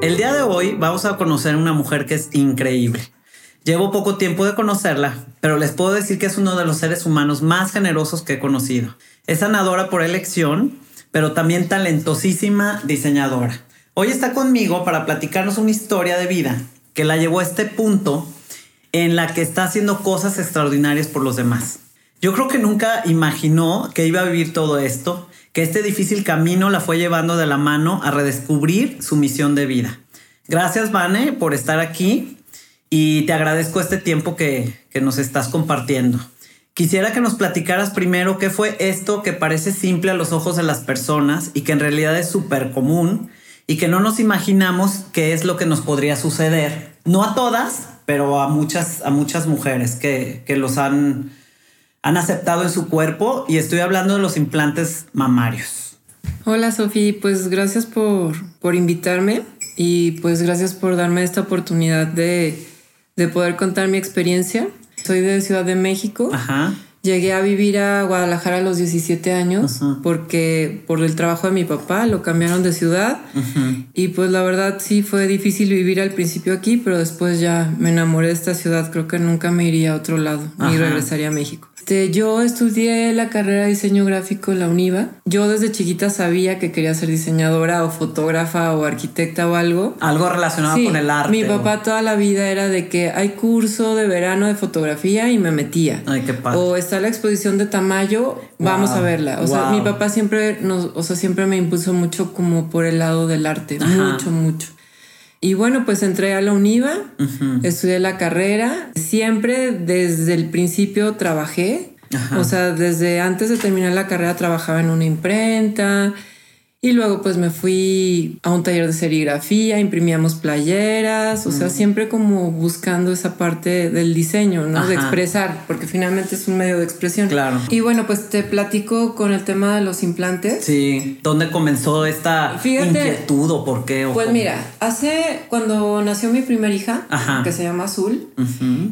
El día de hoy vamos a conocer una mujer que es increíble. Llevo poco tiempo de conocerla, pero les puedo decir que es uno de los seres humanos más generosos que he conocido. Es sanadora por elección, pero también talentosísima diseñadora. Hoy está conmigo para platicarnos una historia de vida que la llevó a este punto en la que está haciendo cosas extraordinarias por los demás. Yo creo que nunca imaginó que iba a vivir todo esto este difícil camino la fue llevando de la mano a redescubrir su misión de vida. Gracias, Vane, por estar aquí y te agradezco este tiempo que, que nos estás compartiendo. Quisiera que nos platicaras primero qué fue esto que parece simple a los ojos de las personas y que en realidad es súper común y que no nos imaginamos qué es lo que nos podría suceder. No a todas, pero a muchas, a muchas mujeres que, que los han han aceptado en su cuerpo y estoy hablando de los implantes mamarios. Hola Sofía, pues gracias por, por invitarme y pues gracias por darme esta oportunidad de, de poder contar mi experiencia. Soy de Ciudad de México. Ajá. Llegué a vivir a Guadalajara a los 17 años porque por el trabajo de mi papá lo cambiaron de ciudad y pues la verdad sí fue difícil vivir al principio aquí, pero después ya me enamoré de esta ciudad, creo que nunca me iría a otro lado ni regresaría a México. Este, yo estudié la carrera de diseño gráfico en la UNIVA. Yo desde chiquita sabía que quería ser diseñadora o fotógrafa o arquitecta o algo. Algo relacionado con el arte. Mi papá toda la vida era de que hay curso de verano de fotografía y me metía. Ay, qué padre. O está la exposición de Tamayo, vamos a verla. O sea, mi papá siempre nos, o sea, siempre me impuso mucho como por el lado del arte, mucho, mucho. Y bueno, pues entré a la UNIVA, estudié la carrera, siempre desde el principio trabajé, o sea, desde antes de terminar la carrera trabajaba en una imprenta, y luego pues me fui a un taller de serigrafía, imprimíamos playeras, o sea, siempre como buscando esa parte del diseño, ¿no? De expresar, porque finalmente es un medio de expresión. Claro. Y bueno, pues te platico con el tema de los implantes. Sí. ¿Dónde comenzó esta inquietud o por qué? pues mira, hace cuando nació mi primera hija, que se llama Azul,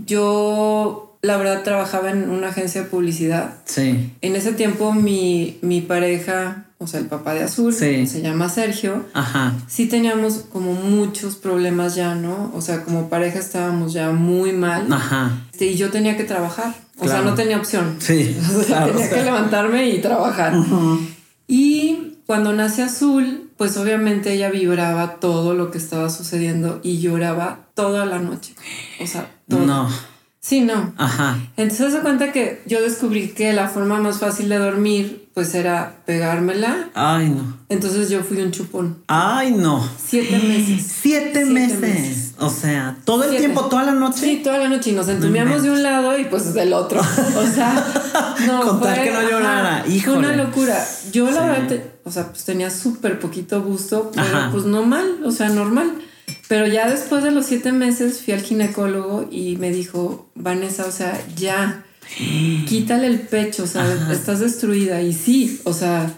yo la verdad trabajaba en una agencia de publicidad. Sí. En ese tiempo mi, mi pareja o sea, el papá de Azul, se llama Sergio, Ajá. sí teníamos como muchos problemas ya, ¿no? O sea, como pareja estábamos ya muy mal. Ajá. Este, y yo tenía que trabajar. O sea, no tenía opción. Sí. tenía que levantarme y trabajar. Y cuando nace Azul, pues obviamente ella vibraba todo lo que estaba sucediendo y lloraba toda la noche. O sea, todo. No. Sí, no. Ajá. Entonces se cuenta que yo descubrí que la forma más fácil de dormir pues era pegármela. Ay, no. Entonces yo fui un chupón. Ay, no. Siete meses. Siete, meses. O sea, todo el tiempo, toda la noche. Sí, toda la noche. Y nos entumíamos de un lado y pues del otro. O sea, no. Contar que no llorara. Hijo. Fue una locura. Yo la verdad, o sea, pues tenía súper poquito gusto, pero pues no mal, o sea, normal. Pero ya después de los siete meses fui al ginecólogo y me dijo, Vanessa, o sea, ya, quítale el pecho, o sea, estás destruida. Y sí, o sea,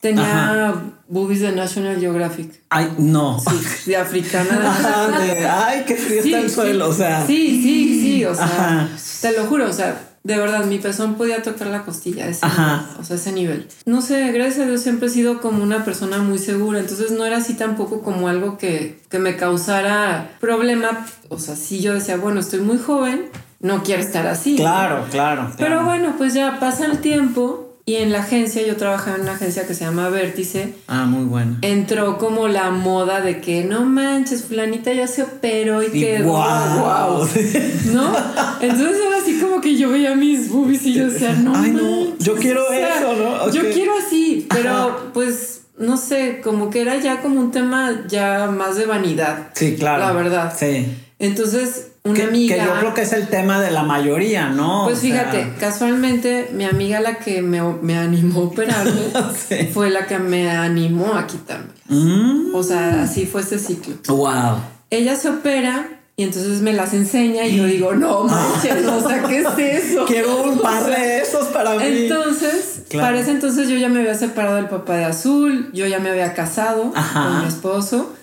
tenía boobies de National Geographic. Ay, no. Sí, de africana. ay, qué frío está el suelo, o sea. Sí, sí, sí, o sea, te lo juro, o sea, de verdad, mi pezón podía tocar la costilla, ese o sea, ese nivel. No sé, gracias a Dios siempre he sido como una persona muy segura, entonces no era así tampoco como algo que, que me causara problema. O sea, sí yo decía, bueno, estoy muy joven, no quiero estar así. Claro, claro, Pero bueno, pues ya pasa el tiempo y en la agencia, yo trabajaba en una agencia que se llama Vértice. Ah, muy bueno. Entró como la moda de que no manches, fulanita ya se operó y, que. ¡Wow! ¿No? Entonces era así así como que yo veía mis boobies y yo decía, no. Ay, no, yo quiero eso, ¿no? Yo quiero así, pero pues no sé, como que era ya como un tema ya más de vanidad. Sí, claro. La verdad. Sí. Entonces, una amiga. Que yo creo que es el tema de la mayoría, ¿no? Pues fíjate, casualmente, mi amiga la que me, animó a operarme fue la que me animó a quitarme. Mm. O sea, así fue este ciclo. Wow. Ella se opera y entonces me las enseña y yo digo, no manches, o sea, ¿qué es eso? Quiero un par de esos para mí. Entonces, para ese entonces yo ya me había separado del papá de Azul, yo ya me había casado con mi esposo.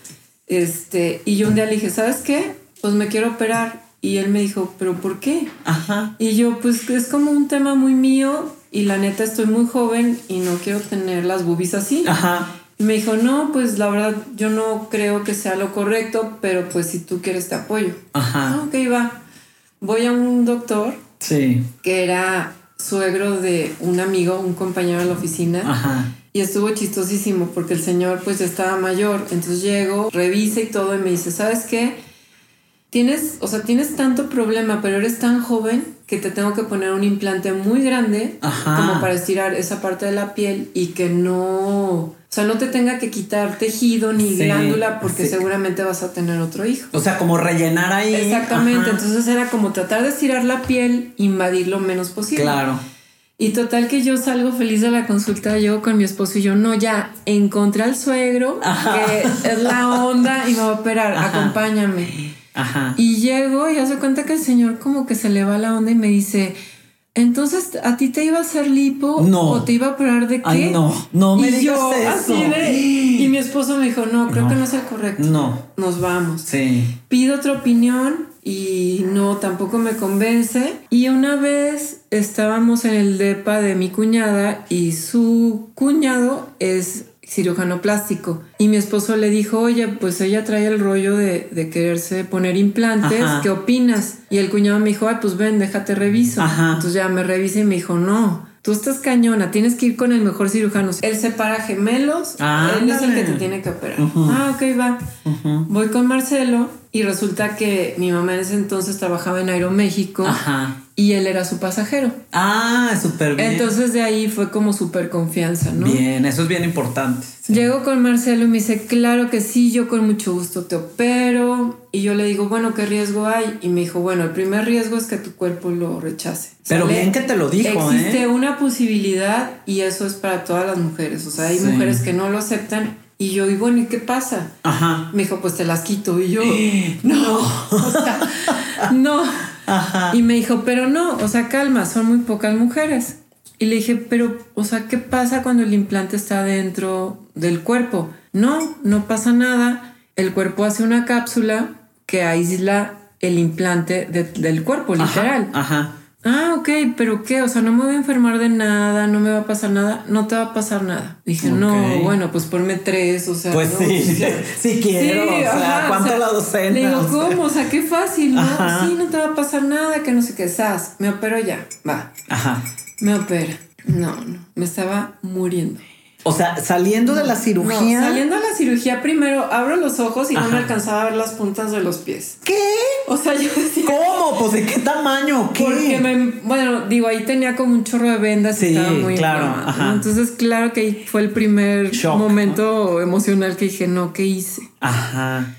Este, y yo un día le dije, ¿sabes qué? Pues me quiero operar. Y él me dijo, ¿pero por qué? Ajá. Y yo, pues es como un tema muy mío y la neta estoy muy joven y no quiero tener las boobies así. Ajá. Y me dijo, no, pues la verdad yo no creo que sea lo correcto, pero pues si tú quieres te apoyo. Ajá. Ah, ok, va. Voy a un doctor. Sí. Que era suegro de un amigo, un compañero de la oficina. Ajá. Y estuvo chistosísimo porque el señor pues estaba mayor. Entonces llego, revisa y todo y me dice, ¿sabes qué? Tienes, o sea, tienes tanto problema, pero eres tan joven que te tengo que poner un implante muy grande como para estirar esa parte de la piel y que no, o sea, no te tenga que quitar tejido ni glándula porque seguramente vas a tener otro hijo. O sea, como rellenar ahí. Exactamente, entonces era como tratar de estirar la piel, invadir lo menos posible. Claro. Y total que yo salgo feliz de la consulta, yo con mi esposo y yo, no, ya, encontré al suegro, que es la onda y me va a operar, acompáñame. Ajá. Y llego y hace cuenta que el señor como que se le va la onda y me dice, entonces, ¿a ti te iba a hacer lipo? No. ¿O te iba a operar de qué? Ay, no, no me y digas yo, eso. Así de, y mi esposo me dijo, no, creo que no es el correcto. No. Nos vamos. Sí. Pido otra opinión y no, tampoco me convence. Y una vez estábamos en el depa de mi cuñada y su cuñado es cirujano plástico. Y mi esposo le dijo, oye, pues ella trae el rollo de, de quererse poner implantes, ¿qué opinas? Y el cuñado me dijo, ay, pues ven, déjate reviso. Entonces ya me revisa y me dijo, no. Tú estás cañona, tienes que ir con el mejor cirujano. Él separa gemelos, él es el que te tiene que operar. Ah, ok, va. Voy con Marcelo y resulta que mi mamá en ese entonces trabajaba en Aeroméxico. Ajá y él era su pasajero. Ah, súper bien. Entonces de ahí fue como súper confianza, ¿no? Bien, eso es bien importante. Llego con Marcelo y me dice, claro que sí, yo con mucho gusto te opero. Y yo le digo, bueno, ¿qué riesgo hay? Y me dijo, bueno, el primer riesgo es que tu cuerpo lo rechace. Pero bien que te lo dijo, Existe ¿eh? una posibilidad y eso es para todas las mujeres. O sea, hay mujeres que no lo aceptan y yo, y bueno, ¿y qué pasa? Ajá. Me dijo, pues te las quito. Y yo, no, o sea, no. Ajá. Y me dijo, pero no, o sea, calma, son muy pocas mujeres. Y le dije, pero, o sea, ¿qué pasa cuando el implante está dentro del cuerpo? No, no pasa nada. El cuerpo hace una cápsula que aísla el implante del cuerpo, literal. ajá. Ah, ok, pero ¿qué? O sea, no me voy a enfermar de nada, no me va a pasar nada, no te va a pasar nada. Dije, no, bueno, pues ponme tres, o sea. Pues sí, sí quiero, o sea, ¿cuánto la docena? Le digo, ¿cómo? O sea, qué fácil, ¿no? Sí, no te va a pasar nada, que no sé qué, sas, me opero ya, va. Ajá. Me opera. No, no, me estaba muriendo. O sea, saliendo de la cirugía. No, saliendo de la cirugía, primero abro los ojos y no me alcanzaba a ver las puntas de los pies. ¿Qué? O sea, yo decía. ¿Cómo? Pues de qué tamaño? ¿Qué? Porque me, bueno, digo, ahí tenía como un chorro de vendas y estaba muy claro. Ajá. Entonces, claro que ahí fue el primer momento emocional que dije, no, ¿qué hice? Ajá.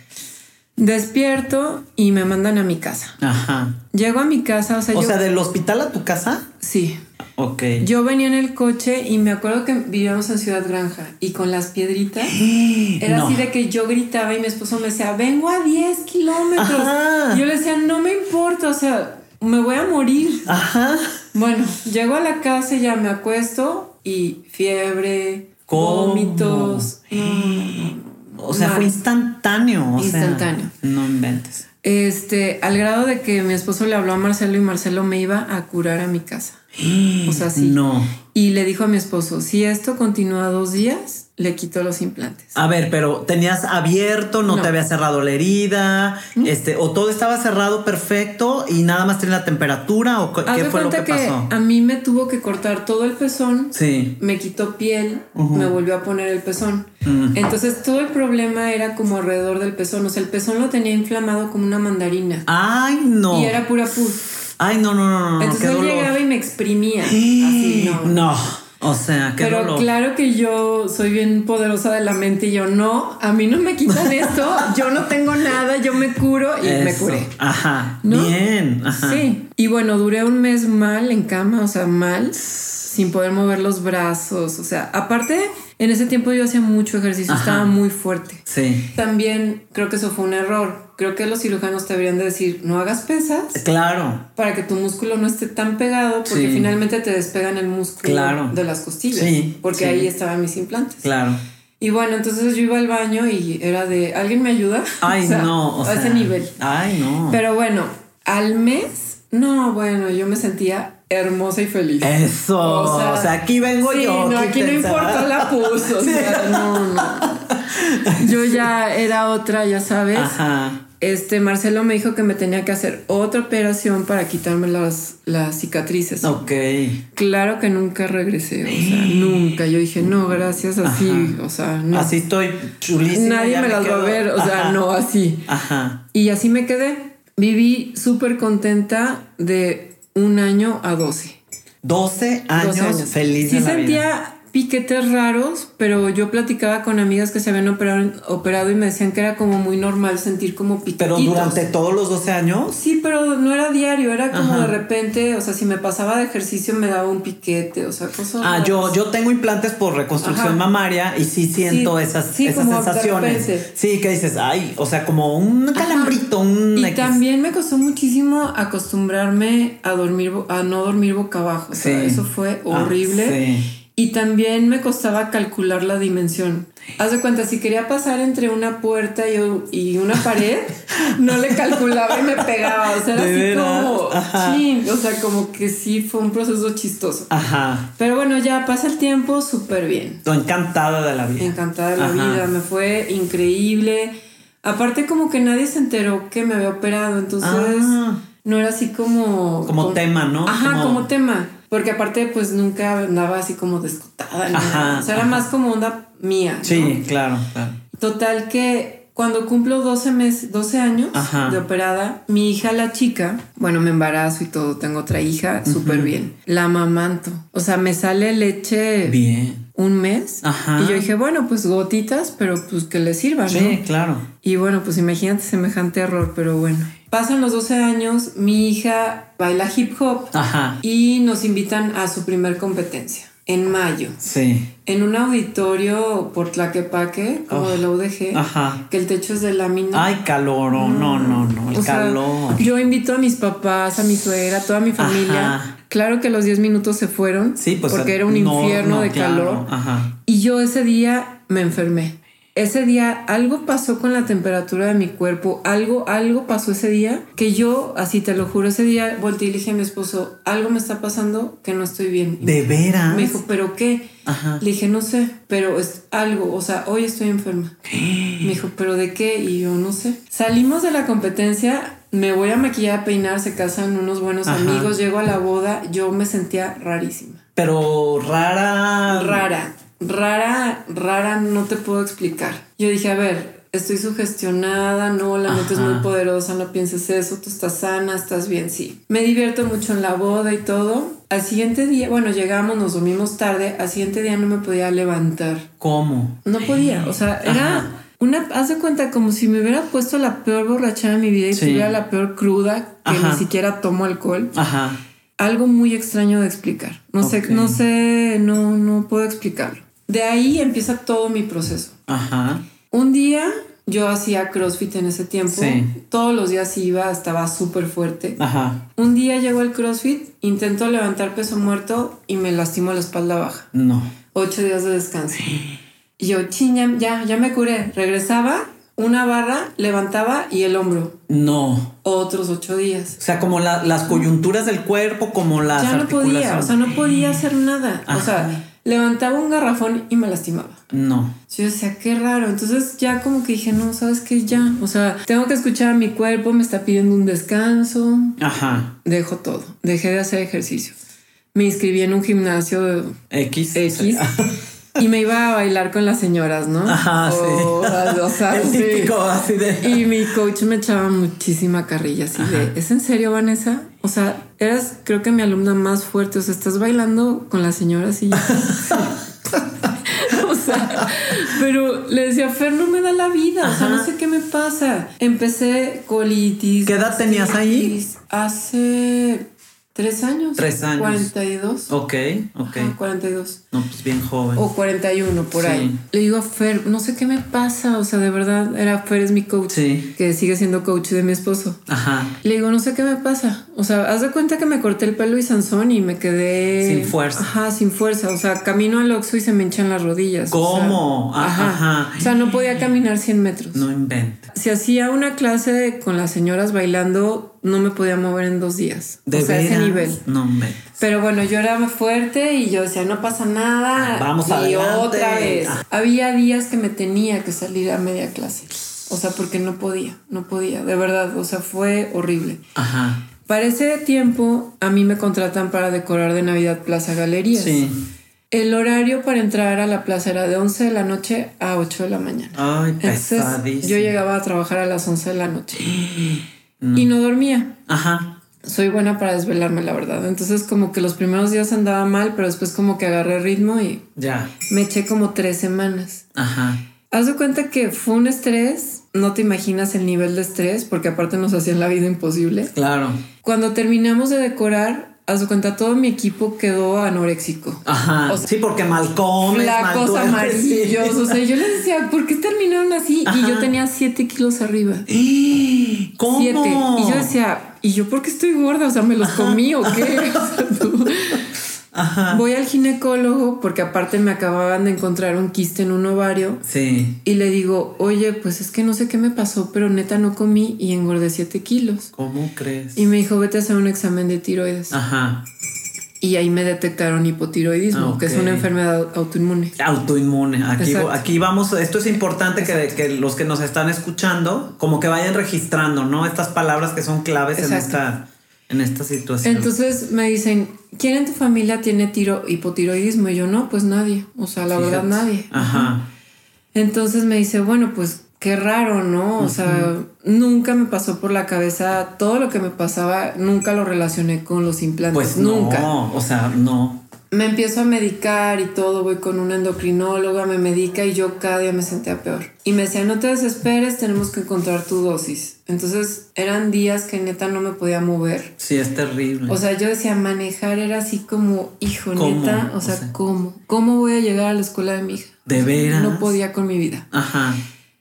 Despierto y me mandan a mi casa. Ajá. Llego a mi casa, o sea, o sea, del hospital a tu casa. Sí. Ok. Yo venía en el coche y me acuerdo que vivíamos en Ciudad Granja y con las piedritas era así de que yo gritaba y mi esposo me decía, vengo a 10 kilómetros. Yo le decía, no me importa, o sea, me voy a morir. Ajá. Bueno, llego a la casa y ya me acuesto y fiebre, vómitos. O sea, fue instantáneo. instantáneo. no inventes. Este, al grado de que mi esposo le habló a Marcelo y Marcelo me iba a curar a mi casa. O sea, sí. No. Y le dijo a mi esposo, si esto continúa dos días, le quito los implantes. A ver, pero tenías abierto, no, te había cerrado la herida, este, o todo estaba cerrado perfecto y nada más tenía la temperatura o qué fue lo que, pasó. A mí me tuvo que cortar todo el pezón. Sí. Me quitó piel, me volvió a poner el pezón. Entonces todo el problema era como alrededor del pezón. O sea, el pezón lo tenía inflamado como una mandarina. Ay, no. Y era pura pus. Ay, no, no, no, no. Entonces él llegaba y me exprimía. Así, no. No. O sea, qué Pero claro que yo soy bien poderosa de la mente y yo no, a mí no me quitan esto, yo no tengo nada, yo me curo y me curé. Ajá. Bien. Ajá. Sí. Y bueno, duré un mes mal en cama, o sea, mal sin poder mover los brazos. O sea, aparte, en ese tiempo yo hacía mucho ejercicio, estaba muy fuerte. Sí. También creo que eso fue un error. Creo que los cirujanos te deberían de decir, no hagas pesas. Claro. Para que tu músculo no esté tan pegado, porque finalmente te despegan el músculo de las costillas. Sí. Porque ahí estaban mis implantes. Claro. Y bueno, entonces yo iba al baño y era de, ¿alguien me ayuda? Ay, no. a ese nivel. Ay, no. Pero bueno, al mes, no, bueno, yo me sentía hermosa y feliz. Eso. O sea, aquí vengo yo. No, aquí no importa la pus. O sea, no, no. Yo ya era otra, ya sabes. Ajá. Este Marcelo me dijo que me tenía que hacer otra operación para quitarme las, las cicatrices. Ok. Claro que nunca regresé, o sea, nunca. Yo dije, no, gracias, así, o sea, no. Así estoy chulísima. Nadie me, las va a ver, o sea, no, así. Ajá. Y así me quedé. Viví súper contenta de un año a 12. 12 años, 12 años. feliz. Sí sentía piquetes raros, pero yo platicaba con amigas que se habían operado, y me decían que era como muy normal sentir como piquetes. ¿Pero durante todos los 12 años? Sí, pero no era diario, era como de repente, o sea, si me pasaba de ejercicio me daba un piquete, o sea, cosas. Ah, yo, yo tengo implantes por reconstrucción mamaria y sí siento esas, esas sensaciones. Sí, que dices, ay, o sea, como un calambrito, un. Y también me costó muchísimo acostumbrarme a dormir, a no dormir boca abajo. O sea, eso fue ah, horrible. sí. Y también me costaba calcular la dimensión. Haz de cuenta, si quería pasar entre una puerta y, una pared, no le calculaba y me pegaba. O sea, era así como O sea, como que sí fue un proceso chistoso. Ajá. Pero bueno, ya pasa el tiempo súper bien. Estoy encantada de la vida. Encantada de la vida. Me fue increíble. Aparte, como que nadie se enteró que me había operado. Entonces, ah. no era así como. Como, tema, ¿no? Ajá, como tema. Porque aparte, pues nunca andaba así como descotada. O sea, era más como onda mía. Sí, claro, claro. Total que cuando cumplo 12 meses, 12 años de operada, mi hija, la chica, bueno, me embarazo y todo, tengo otra hija, súper bien. La mamanto. O sea, me sale leche. Bien. Un mes. Ajá. Y yo dije, bueno, pues gotitas, pero pues que le sirvan. Sí, claro. Y bueno, pues imagínate semejante error, pero bueno. Pasan los 12 años, mi hija baila hip hop y nos invitan a su primer competencia en mayo. Sí. En un auditorio por Tlaquepaque, como de la UDG, Ajá. que el techo es de lámina. Ay, calor, no, no, no, el calor. yo invito a mis papás, a mi suegra, a toda mi familia. Claro que los 10 minutos se fueron. Sí, pues porque era un infierno de calor. Ajá. Y yo ese día me enfermé ese día algo pasó con la temperatura de mi cuerpo, algo, algo pasó ese día que yo, así te lo juro, ese día volteé y le dije a mi esposo, algo me está pasando que no estoy bien. ¿De veras? Me dijo, ¿pero qué? Ajá. Le dije, no sé, pero es algo, o sea, hoy estoy enferma. me dijo, ¿pero de qué? Y yo no sé. Salimos de la competencia, me voy a maquillar, a peinar, se casan unos buenos amigos, llego a la boda, yo me sentía rarísima. Pero rara. Rara rara, rara, no te puedo explicar. Yo dije, a ver, estoy sugestionada, no, la mente es muy poderosa, no pienses eso, tú estás sana, estás bien, sí. Me divierto mucho en la boda y todo. Al siguiente día, bueno, llegamos, nos dormimos tarde, al siguiente día no me podía levantar. ¿Cómo? No podía, o sea, era una, haz de cuenta como si me hubiera puesto la peor borrachera de mi vida y tuviera la peor cruda, que ni siquiera tomo alcohol. Ajá. Algo muy extraño de explicar. No sé, no sé, no, no puedo explicarlo. De ahí empieza todo mi proceso. Ajá. Un día yo hacía CrossFit en ese tiempo. Todos los días iba, estaba súper fuerte. Ajá. Un día llegó el CrossFit, intento levantar peso muerto y me lastimo la espalda baja. No. Ocho días de descanso. Y yo, ching, ya, ya me curé. Regresaba, una barra, levantaba y el hombro. No. Otros ocho días. O sea, como las coyunturas del cuerpo, como las. Ya no podía, o sea, no podía hacer nada. O sea levantaba un garrafón y me lastimaba. No. Yo decía, qué raro. Entonces ya como que dije, no, sabes qué, ya. O sea, tengo que escuchar a mi cuerpo, me está pidiendo un descanso. Ajá. Dejo todo. Dejé de hacer ejercicio. Me inscribí en un gimnasio X. X. y me iba a bailar con las señoras, ¿no? Ajá, sí. O sea, El típico así de. Y mi coach me echaba muchísima carrilla así de, ¿es en serio, Vanessa? O sea, eras creo que mi alumna más fuerte. O sea, estás bailando con las señoras y o sea, pero le decía, Fer, no me da la vida. O sea, no sé qué me pasa. Empecé colitis. ¿Qué edad tenías ahí? Hace Tres años. Tres años. 42. Ok, ok. Ajá, 42. No, pues bien joven. O 41, por ahí. Le digo a Fer, no sé qué me pasa. O sea, de verdad, era Fer es mi coach. Sí. Que sigue siendo coach de mi esposo. Ajá. Le digo, no sé qué me pasa. O sea, haz de cuenta que me corté el pelo y Sansón y me quedé. Sin fuerza. Ajá, sin fuerza. O sea, camino al oxo y se me hinchan las rodillas. ¿Cómo? O sea, ajá. ajá. O sea, no podía caminar 100 metros. No inventes. Si hacía una clase con las señoras bailando, no me podía mover en dos días. ¿De o sea, ese nivel. No me. Pero bueno, yo era fuerte y yo decía, no pasa nada. Ah, vamos a Y otra vez. Ah. Había días que me tenía que salir a media clase. O sea, porque no podía, no podía, de verdad. O sea, fue horrible. Ajá. Para ese tiempo, a mí me contratan para decorar de Navidad Plaza Galerías. Sí. El horario para entrar a la plaza era de 11 de la noche a 8 de la mañana. Ay, pesadísimo. yo llegaba a trabajar a las 11 de la noche. y no dormía. Ajá. Soy buena para desvelarme, la verdad. Entonces, como que los primeros días andaba mal, pero después, como que agarré ritmo y ya me eché como tres semanas. Ajá. Haz de cuenta que fue un estrés. No te imaginas el nivel de estrés, porque aparte nos hacían la vida imposible. Claro. Cuando terminamos de decorar, a su cuenta, todo mi equipo quedó anoréxico. Ajá. sí, porque mal comes, flacos, amarillos. O sea, yo les decía, ¿por qué terminaron así? Y yo tenía siete kilos arriba. ¿Cómo? Siete. Y yo decía, ¿y yo por qué estoy gorda? O sea, ¿me los comí o qué? Voy al ginecólogo porque aparte me acababan de encontrar un quiste en un ovario. Sí. Y le digo, oye, pues es que no sé qué me pasó, pero neta no comí y engordé 7 kilos. ¿Cómo crees? Y me dijo, vete a hacer un examen de tiroides. Ajá. Y ahí me detectaron hipotiroidismo, que es una enfermedad autoinmune. Autoinmune. Aquí, aquí vamos, esto es importante que, que, los que nos están escuchando, como que vayan registrando, ¿no? Estas palabras que son claves en esta en esta situación. Entonces me dicen, ¿quién en tu familia tiene tiro, hipotiroidismo? Y yo, no, pues nadie. O sea, la verdad, nadie. Ajá. Entonces me dice, bueno, pues qué raro, ¿no? O sea, nunca me pasó por la cabeza todo lo que me pasaba, nunca lo relacioné con los implantes. Pues nunca. No, o sea, no me empiezo a medicar y todo, voy con una endocrinóloga, me medica y yo cada día me sentía peor. Y me decía, no te desesperes, tenemos que encontrar tu dosis. Entonces eran días que neta no me podía mover. Sí, es terrible. O sea, yo decía, manejar era así como, hijo, neta, o sea, ¿cómo? ¿Cómo voy a llegar a la escuela de mi hija? De veras. No podía con mi vida. Ajá.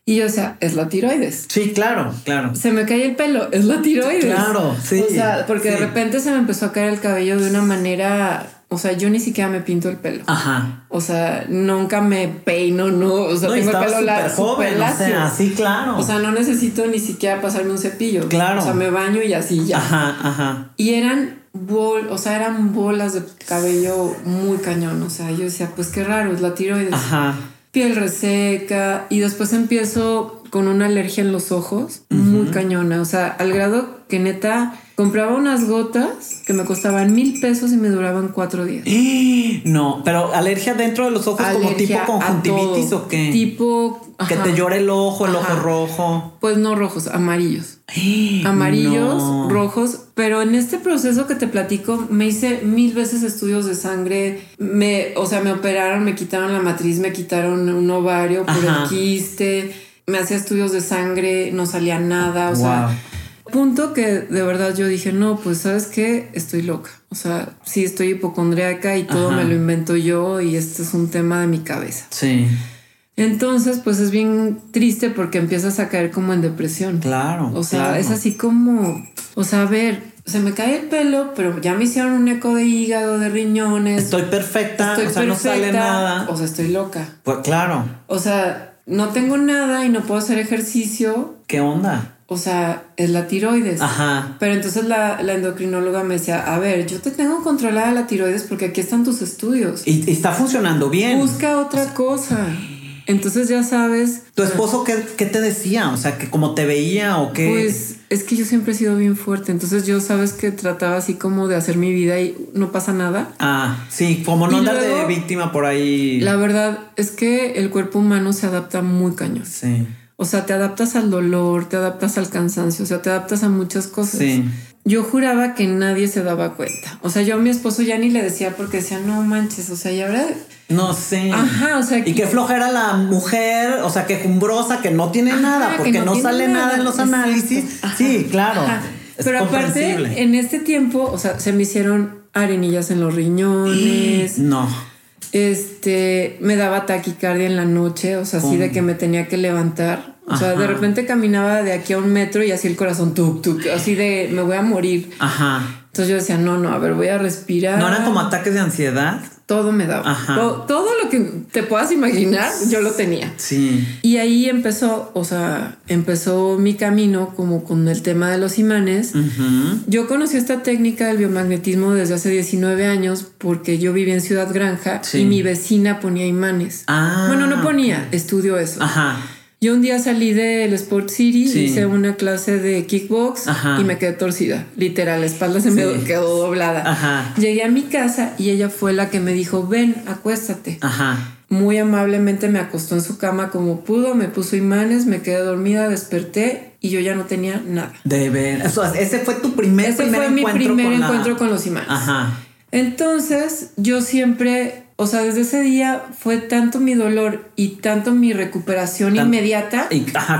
Y yo, o sea, es la tiroides. Sí, claro, claro. Se me cae el pelo, es la tiroides. Claro, sí. O sea, porque de repente se me empezó a caer el cabello de una manera o sea, yo ni siquiera me pinto el pelo. Ajá. O sea, nunca me peino, no. O sea, tengo el pelo largo. joven, o sea, sí, claro. O sea, no necesito ni siquiera pasarme un cepillo. Claro. O sea, me baño y así ya. Ajá, ajá. Y eran bol, o sea, eran bolas de cabello muy cañón. O sea, yo decía, pues qué raro, es la tiroides. Ajá. Piel reseca. Y después empiezo con una alergia en los ojos muy cañona. O sea, al grado que neta compraba unas gotas que me costaban mil pesos y me duraban cuatro días. No, pero alergia dentro de los ojos como tipo conjuntivitis o qué? Tipo que te llore el ojo, el ojo rojo. Pues no rojos, amarillos. Amarillos, rojos, pero en este proceso que te platico me hice mil veces estudios de sangre, me, o sea, me operaron, me quitaron la matriz, me quitaron un ovario por el quiste, me hacía estudios de sangre, no salía nada, o sea, punto que de verdad yo dije, no, pues sabes qué, estoy loca. O sea, sí estoy hipocondriaca y todo me lo invento yo y este es un tema de mi cabeza. Sí. Entonces, pues es bien triste porque empiezas a caer como en depresión. Claro. O sea, es así como, o sea, a ver, se me cae el pelo, pero ya me hicieron un eco de hígado, de riñones. Estoy perfecta, o sea, no sale nada. O sea, estoy loca. Pues claro. O sea, no tengo nada y no puedo hacer ejercicio. ¿Qué onda? O sea, es la tiroides. Ajá. Pero entonces la, endocrinóloga me decía, a ver, yo te tengo controlada la tiroides porque aquí están tus estudios. Y, está funcionando bien. Busca otra cosa. Entonces ya sabes. ¿Tu esposo qué, qué, te decía? O sea, que como te veía o qué. Pues es que yo siempre he sido bien fuerte. Entonces yo sabes que trataba así como de hacer mi vida y no pasa nada. Ah, sí, como no andar de víctima por ahí. La verdad es que el cuerpo humano se adapta muy cañón. Sí. O sea, te adaptas al dolor, te adaptas al cansancio, o sea, te adaptas a muchas cosas. Sí. yo juraba que nadie se daba cuenta. O sea, yo a mi esposo ya ni le decía porque decía, no manches, o sea, y ahora... No sé. Ajá, o sea... Y qué flojera la mujer, o sea, quejumbrosa, que no tiene nada, porque no, sale nada, en los análisis. Sí, claro. Pero aparte, en este tiempo, o sea, se me hicieron arenillas en los riñones. No. Este, me daba taquicardia en la noche, o sea, así de que me tenía que levantar. O sea, de repente caminaba de aquí a un metro y así el corazón tuk tuk, así de me voy a morir. Ajá. Entonces yo decía, no, no, a ver, voy a respirar. ¿No eran como ataques de ansiedad? Todo me daba. Todo, lo que te puedas imaginar, yo lo tenía. Sí. Y ahí empezó, o sea, empezó mi camino como con el tema de los imanes. Yo conocí esta técnica del biomagnetismo desde hace 19 años porque yo vivía en Ciudad Granja y mi vecina ponía imanes. Ah, bueno, no ponía, estudio eso. Ajá. Yo un día salí del Sport City, hice una clase de kickbox y me quedé torcida. Literal, la espalda se me quedó doblada. Llegué a mi casa y ella fue la que me dijo, ven, acuéstate. Muy amablemente me acostó en su cama como pudo, me puso imanes, me quedé dormida, desperté y yo ya no tenía nada. De ver, ese fue tu primer, ese fue mi primer encuentro con los imanes. Entonces, yo siempre o sea, desde ese día fue tanto mi dolor y tanto mi recuperación inmediata,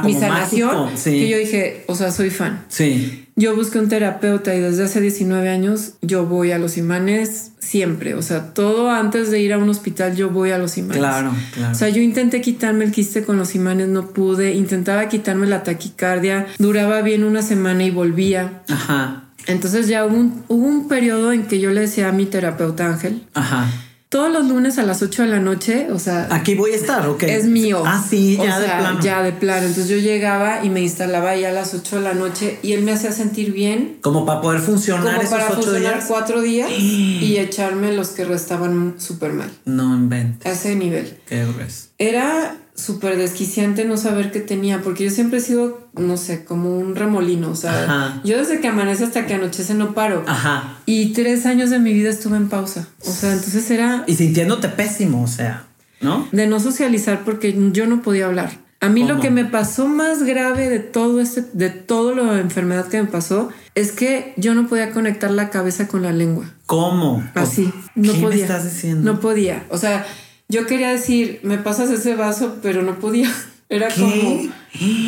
mi sanación, que yo dije, o sea, soy fan. Sí. Yo busqué un terapeuta y desde hace 19 años yo voy a los imanes siempre. O sea, todo antes de ir a un hospital yo voy a los imanes. Claro, claro. O sea, yo intenté quitarme el quiste con los imanes, no pude. Intentaba quitarme la taquicardia. Duraba bien una semana y volvía. Ajá. Entonces ya hubo un, hubo un periodo en que yo le decía a mi terapeuta Ángel. Ajá todos los lunes a las 8 de la noche, o sea... Aquí voy a estar, ok. Es mío. Ah, sí, ya de plano. Ya de plano. Entonces yo llegaba y me instalaba ya a las 8 de la noche y él me hacía sentir bien. Como para poder funcionar como para funcionar cuatro días y echarme los que restaban súper mal. No inventes. A ese nivel. Qué grueso. Era súper desquiciante no saber qué tenía, porque yo siempre he sido, no sé, como un remolino. O sea, yo desde que amanece hasta que anochece no paro. Ajá. Y tres años de mi vida estuve en pausa. O sea, entonces era. Y sintiéndote pésimo, o sea, ¿no? De no socializar porque yo no podía hablar. A mí lo que me pasó más grave de todo este, de toda la enfermedad que me pasó, es que yo no podía conectar la cabeza con la lengua. ¿Cómo? Así. No ¿Qué podía. me estás diciendo? No podía. O sea, yo quería decir, me pasas ese vaso, pero no podía. Era como,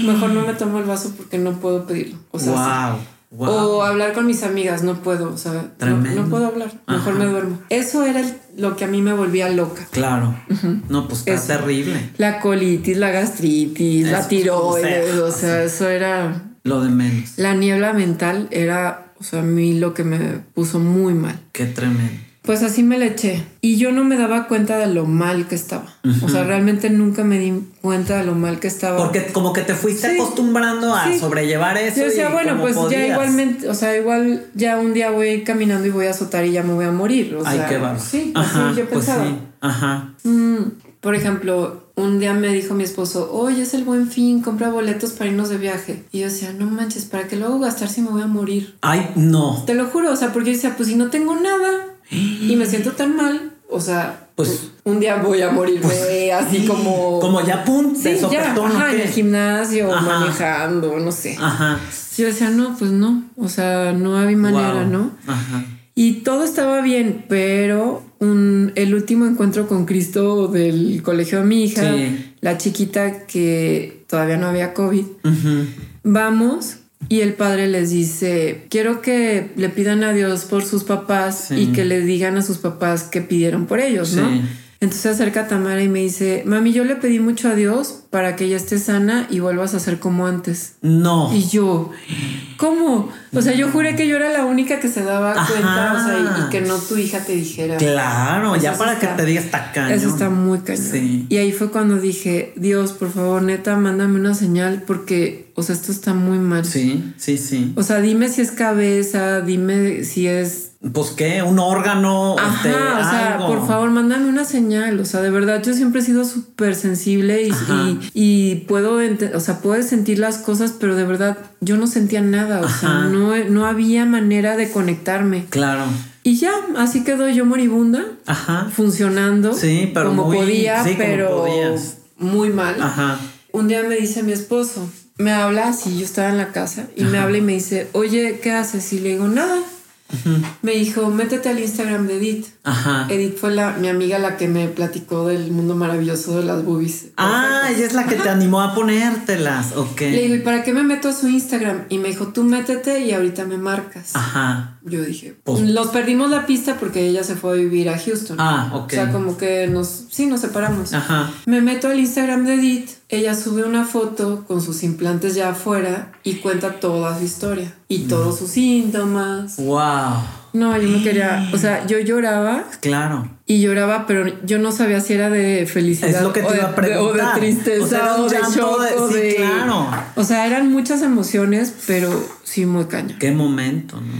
mejor no me tomo el vaso porque no puedo pedirlo. O sea, O hablar con mis amigas, no puedo, o sea, no, puedo hablar, mejor me duermo. Eso era lo que a mí me volvía loca. Claro. No, pues está terrible. La colitis, la gastritis, la tiroides, o sea, eso era... Lo de menos. La niebla mental era, o sea, a mí lo que me puso muy mal. Qué tremendo. Pues así me le eché. Y yo no me daba cuenta de lo mal que estaba. O sea, realmente nunca me di cuenta de lo mal que estaba. Porque como que te fuiste acostumbrando a sobrellevar eso. Yo decía, bueno, pues ya igualmente, o sea, igual ya un día voy caminando y voy a azotar y ya me voy a morir. O Ay, qué barro. Sí, así yo pues pensaba. Ajá. Mm, por ejemplo, un día me dijo mi esposo, oye, es el buen fin, compra boletos para irnos de viaje. Y yo decía, no manches, ¿para qué luego gastar si me voy a morir? Ay, no. Te lo juro, o sea, porque yo decía, pues si no tengo nada y me siento tan mal, o sea, pues, un día voy a morirme pues, así como como ya pum, sí, ya, ajá, en el gimnasio manejando, no sé. Ajá. Yo decía, no, pues no, o sea, no había manera, ¿no? Ajá. Y todo estaba bien, pero un, el último encuentro con Cristo del colegio de mi hija, la chiquita que todavía no había COVID, vamos y el padre les dice, quiero que le pidan a Dios por sus papás y que le digan a sus papás que pidieron por ellos, ¿no? Entonces se acerca Tamara y me dice, mami, yo le pedí mucho a Dios para que ella esté sana y vuelvas a ser como antes. No. Y yo, ¿cómo? O sea, yo juré que yo era la única que se daba cuenta, o sea, y, que no tu hija te dijera. Claro, ya para que te diga está cañón. Eso está muy cañón. Sí. Y ahí fue cuando dije, Dios, por favor, neta, mándame una señal porque, o sea, esto está muy mal. Sí, sí, sí. O sea, dime si es cabeza, dime si es pues qué, un órgano. Ajá, o sea, por favor, mándame una señal. O sea, de verdad, yo siempre he sido súper sensible y, y, puedo, o sea, puedo sentir las cosas, pero de verdad yo no sentía nada. O sea, no, no había manera de conectarme. Claro. Y ya, así quedó yo moribunda. Ajá. Funcionando. Sí, pero como podía, sí, pero como muy mal. Ajá. Un día me dice mi esposo, me habla así, yo estaba en la casa y me habla y me dice, oye, ¿qué haces? Y le digo, nada. Me dijo, métete al Instagram de Edith. Ajá. Edith fue la, mi amiga la que me platicó del mundo maravilloso de las boobies. Ah, ella es la que te animó a ponértelas. Ok. Le digo, ¿y para qué me meto a su Instagram? Y me dijo, tú métete y ahorita me marcas. Ajá. Yo dije, pues, los perdimos la pista porque ella se fue a vivir a Houston. Ah, ok. O sea, como que nos, sí, nos separamos. Ajá. Me meto al Instagram de Edith. Ella sube una foto con sus implantes ya afuera y cuenta toda su historia y todos sus síntomas. Wow. No, yo no quería, o sea, yo lloraba. Claro. Y lloraba, pero yo no sabía si era de felicidad es lo que te o, de, iba a o, de, tristeza o, de shock o de, claro. O sea, eran muchas emociones, pero sí muy caña. Qué momento, ¿no?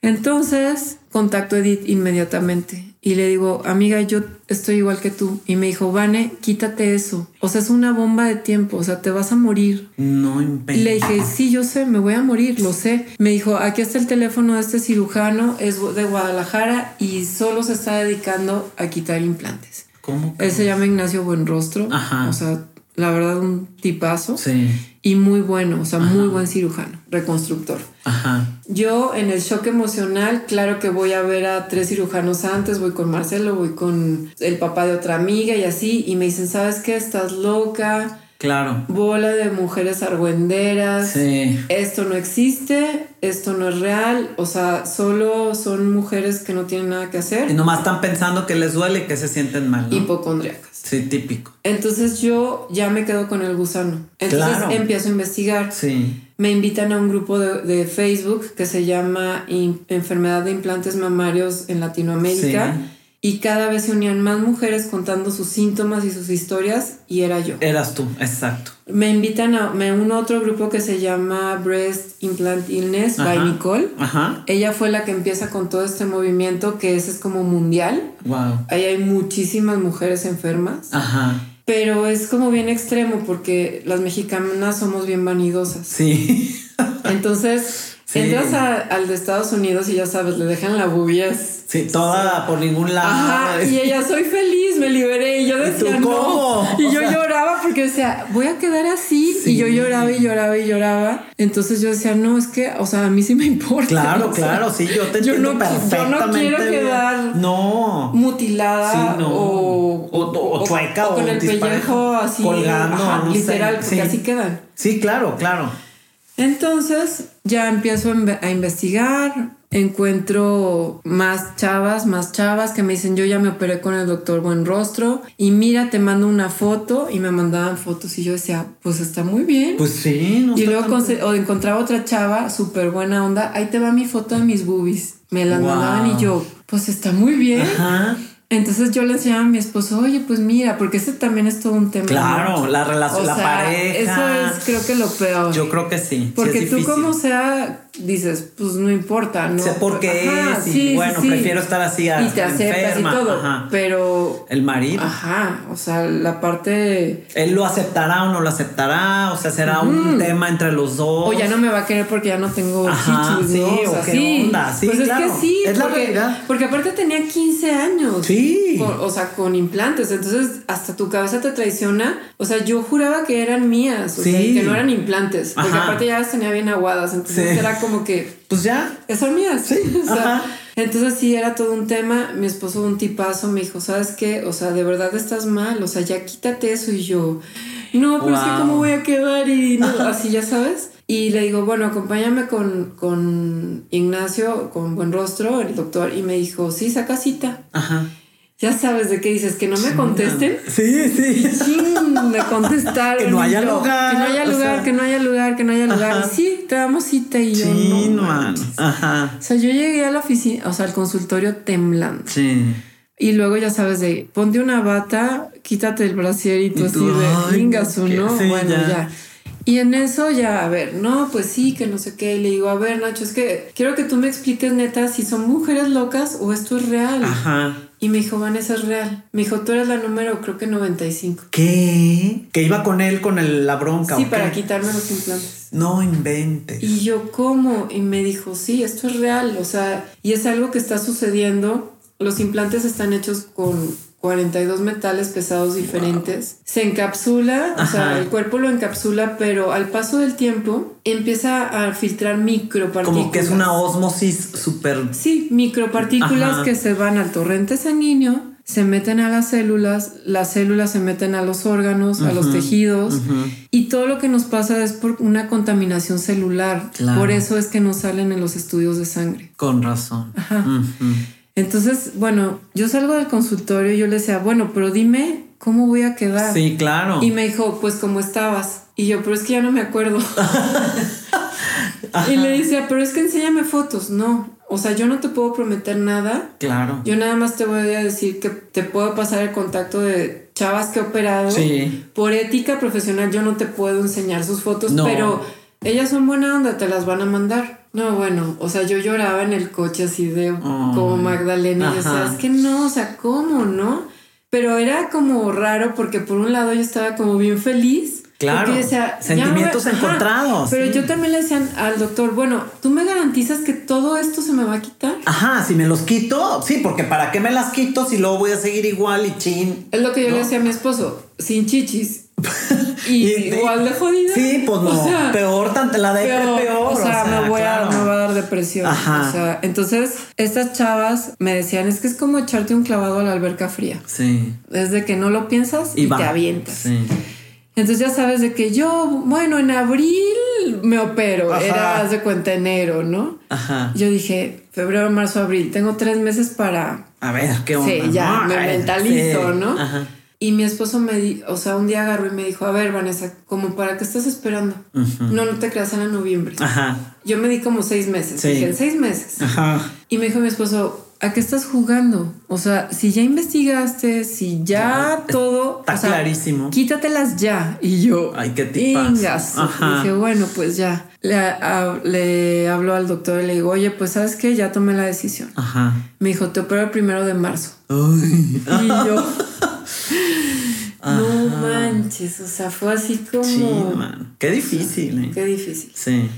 Entonces, contacto a Edith inmediatamente y le digo, amiga, yo estoy igual que tú. Y me dijo, Vane, quítate eso. O sea, es una bomba de tiempo, o sea, te vas a morir. No Y le dije, sí, yo sé, me voy a morir, lo sé. Me dijo, aquí está el teléfono de este cirujano, es de Guadalajara y solo se está dedicando a quitar implantes. ¿Cómo? Él se llama Ignacio Buenrostro. Ajá. O sea, la verdad, un tipazo. Sí. Y muy bueno, o sea, muy buen cirujano, reconstructor. Ajá. Yo en el shock emocional, claro que voy a ver a tres cirujanos antes, voy con Marcelo, voy con el papá de otra amiga y así, y me dicen, ¿sabes qué? Estás loca. Claro. Bola de mujeres argüenderas. Sí. Esto no existe, esto no es real. O sea, solo son mujeres que no tienen nada que hacer. Y nomás están pensando que les duele y que se sienten mal. ¿no? Hipocondriacas. Sí, típico. Entonces yo ya me quedo con el gusano. Entonces empiezo a investigar. Sí. Me invitan a un grupo de, Facebook que se llama Enfermedad de Implantes Mamarios en Latinoamérica. Sí y cada vez se unían más mujeres contando sus síntomas y sus historias y era yo. Eras tú, exacto. Me invitan a me un otro grupo que se llama Breast Implant Illness by Nicole. Ajá. Ella fue la que empieza con todo este movimiento que ese es como mundial. Wow. Ahí hay muchísimas mujeres enfermas. Ajá. Pero es como bien extremo porque las mexicanas somos bien vanidosas. Sí. Entonces, Entras al de Estados Unidos y ya sabes, le dejan la bubias. Sí, toda por ningún lado. Ajá, y ella, soy feliz, me liberé. Y yo decía, no. Y yo lloraba porque decía, voy a quedar así. Y yo lloraba y lloraba y lloraba. Entonces yo decía, no, es que, o sea, a mí sí me importa. Claro, claro, sí, yo te entiendo yo no, perfectamente. Yo no quiero quedar no. mutilada o, o, chueca o, con el pellejo así colgando. literal, porque así quedan. Sí, claro, claro. Entonces ya empiezo a investigar, encuentro más chavas, más chavas que me dicen yo ya me operé con el doctor Buen Rostro y mira, te mando una foto y me mandaban fotos y yo decía, pues está muy bien. Pues sí. No y luego o encontraba otra chava súper buena onda, ahí te va mi foto de mis boobies. Me la mandaban y yo, pues está muy bien. Ajá. Entonces yo le enseñaba a mi esposo, oye, pues mira, porque ese también es todo un tema. Claro, la relación, la pareja. Eso es creo que lo peor. Yo creo que sí. Porque tú como sea, dices, pues no importa, ¿no? Sé por qué es y bueno, prefiero estar así a, Y te aceptas y todo, pero... El marido. Ajá, o sea, la parte... Él lo aceptará o no lo aceptará, o sea, será un tema entre los dos. O ya no me va a querer porque ya no tengo ajá, sí, o, sea, qué onda, sí, Pues es que sí, es porque, la realidad. Porque aparte tenía 15 años. Sí. o sea, con implantes, entonces hasta tu cabeza te traiciona. O sea, yo juraba que eran mías, o sea, que no eran implantes, porque aparte ya las tenía bien aguadas, entonces era como que... Pues ya. Son mías. Sí. entonces sí, era todo un tema. Mi esposo, un tipazo, me dijo, ¿sabes qué? O sea, de verdad estás mal. O sea, ya quítate eso. Y yo, no, pero es que cómo voy a quedar y así, ya sabes. Y le digo, bueno, acompáñame con, con Ignacio, con buen rostro, el doctor. Y me dijo, sí, saca cita. Ajá ya sabes de qué dices, que no me contesten. Sí, sí. Sí, me contestaron. que no haya lugar. Que no haya lugar, que no haya lugar, que no haya lugar. sí, te damos cita y yo sí, no. Man. Ajá. O sea, yo llegué a la oficina, o sea, al consultorio temblando. Sí. Y luego ya sabes de, ponte una bata, quítate el brasier y tú, así de, ringazo, ¿no? bueno, ya. Y en eso ya, a ver, no, pues sí, que no sé qué. le digo, a ver, Nacho, es que quiero que tú me expliques neta si son mujeres locas o esto es real. Ajá. Y me dijo, Vanessa es real. Me dijo, tú eres la número, creo que 95. ¿Qué? Que iba con él con el, la bronca. Sí, para quitarme los implantes. No inventes. Y yo, ¿cómo? Y me dijo, sí, esto es real. O sea, y es algo que está sucediendo. Los implantes están hechos con 42 metales pesados diferentes. Se encapsula, o sea, el cuerpo lo encapsula, pero al paso del tiempo empieza a filtrar micropartículas. Como que es una osmosis súper... Sí, micropartículas que se van al torrente sanguíneo, se meten a las células, las células se meten a los órganos, a los tejidos y todo lo que nos pasa es por una contaminación celular. Por eso es que no salen en los estudios de sangre. Con razón. Ajá. Entonces, bueno, yo salgo del consultorio y yo le decía, bueno, pero dime cómo voy a quedar. Sí, claro. Y me dijo, pues como estabas. Y yo, pero es que ya no me acuerdo. y le decía, pero es que enséñame fotos. No, o sea, yo no te puedo prometer nada. Claro. Yo nada más te voy a decir que te puedo pasar el contacto de chavas que he operado. Sí. Por ética profesional yo no te puedo enseñar sus fotos, pero ellas son buena onda, te las van a mandar. No, bueno, o sea, yo lloraba en el coche así de como Magdalena y decía, es que no, o sea, ¿cómo no? Pero era como raro porque por un lado yo estaba como bien feliz. Claro. Decía, sentimientos encontrados. pero yo también le decía al doctor, bueno, ¿tú me garantizas que todo esto se me va a quitar? Ajá, si me los quito, sí, porque ¿para qué me las quito si luego voy a seguir igual y chin? Es lo que yo le decía a mi esposo, sin chichis y, igual de jodida. Sí, pues no. peor, tanto la de peor, O sea, me, voy a, me va a dar depresión. Ajá. O sea, entonces estas chavas me decían, es que es como echarte un clavado a la alberca fría. Sí. Desde que no lo piensas y, te avientas. Sí. Entonces ya sabes de que yo, bueno, en abril me opero, era de cuenta enero, ¿no? Ajá. Yo dije, febrero, marzo, abril, tengo tres meses para... A ver, ¿qué onda? Sí, ya, me mentalizo, ¿no? Ajá. Y mi esposo me dijo, o sea, un día agarró y me dijo, a ver, Vanessa, como para qué estás esperando. No, no te creas en noviembre. Ajá. Yo me di como seis meses. Sí. Dije, seis meses. Ajá. Y me dijo mi esposo, ¿a qué estás jugando? O sea, si ya investigaste, si ya todo. Está clarísimo. Quítatelas ya. Y yo. Ay, qué. Ajá. Dije, bueno, pues ya. Le, le hablo al doctor y le digo, oye, pues sabes qué, ya tomé la decisión. Ajá. Me dijo, te opero el primero de marzo. Ay. Y yo. No manches, o sea, fue así como. Sí, man. Qué difícil, ¿eh? Qué difícil. Sí.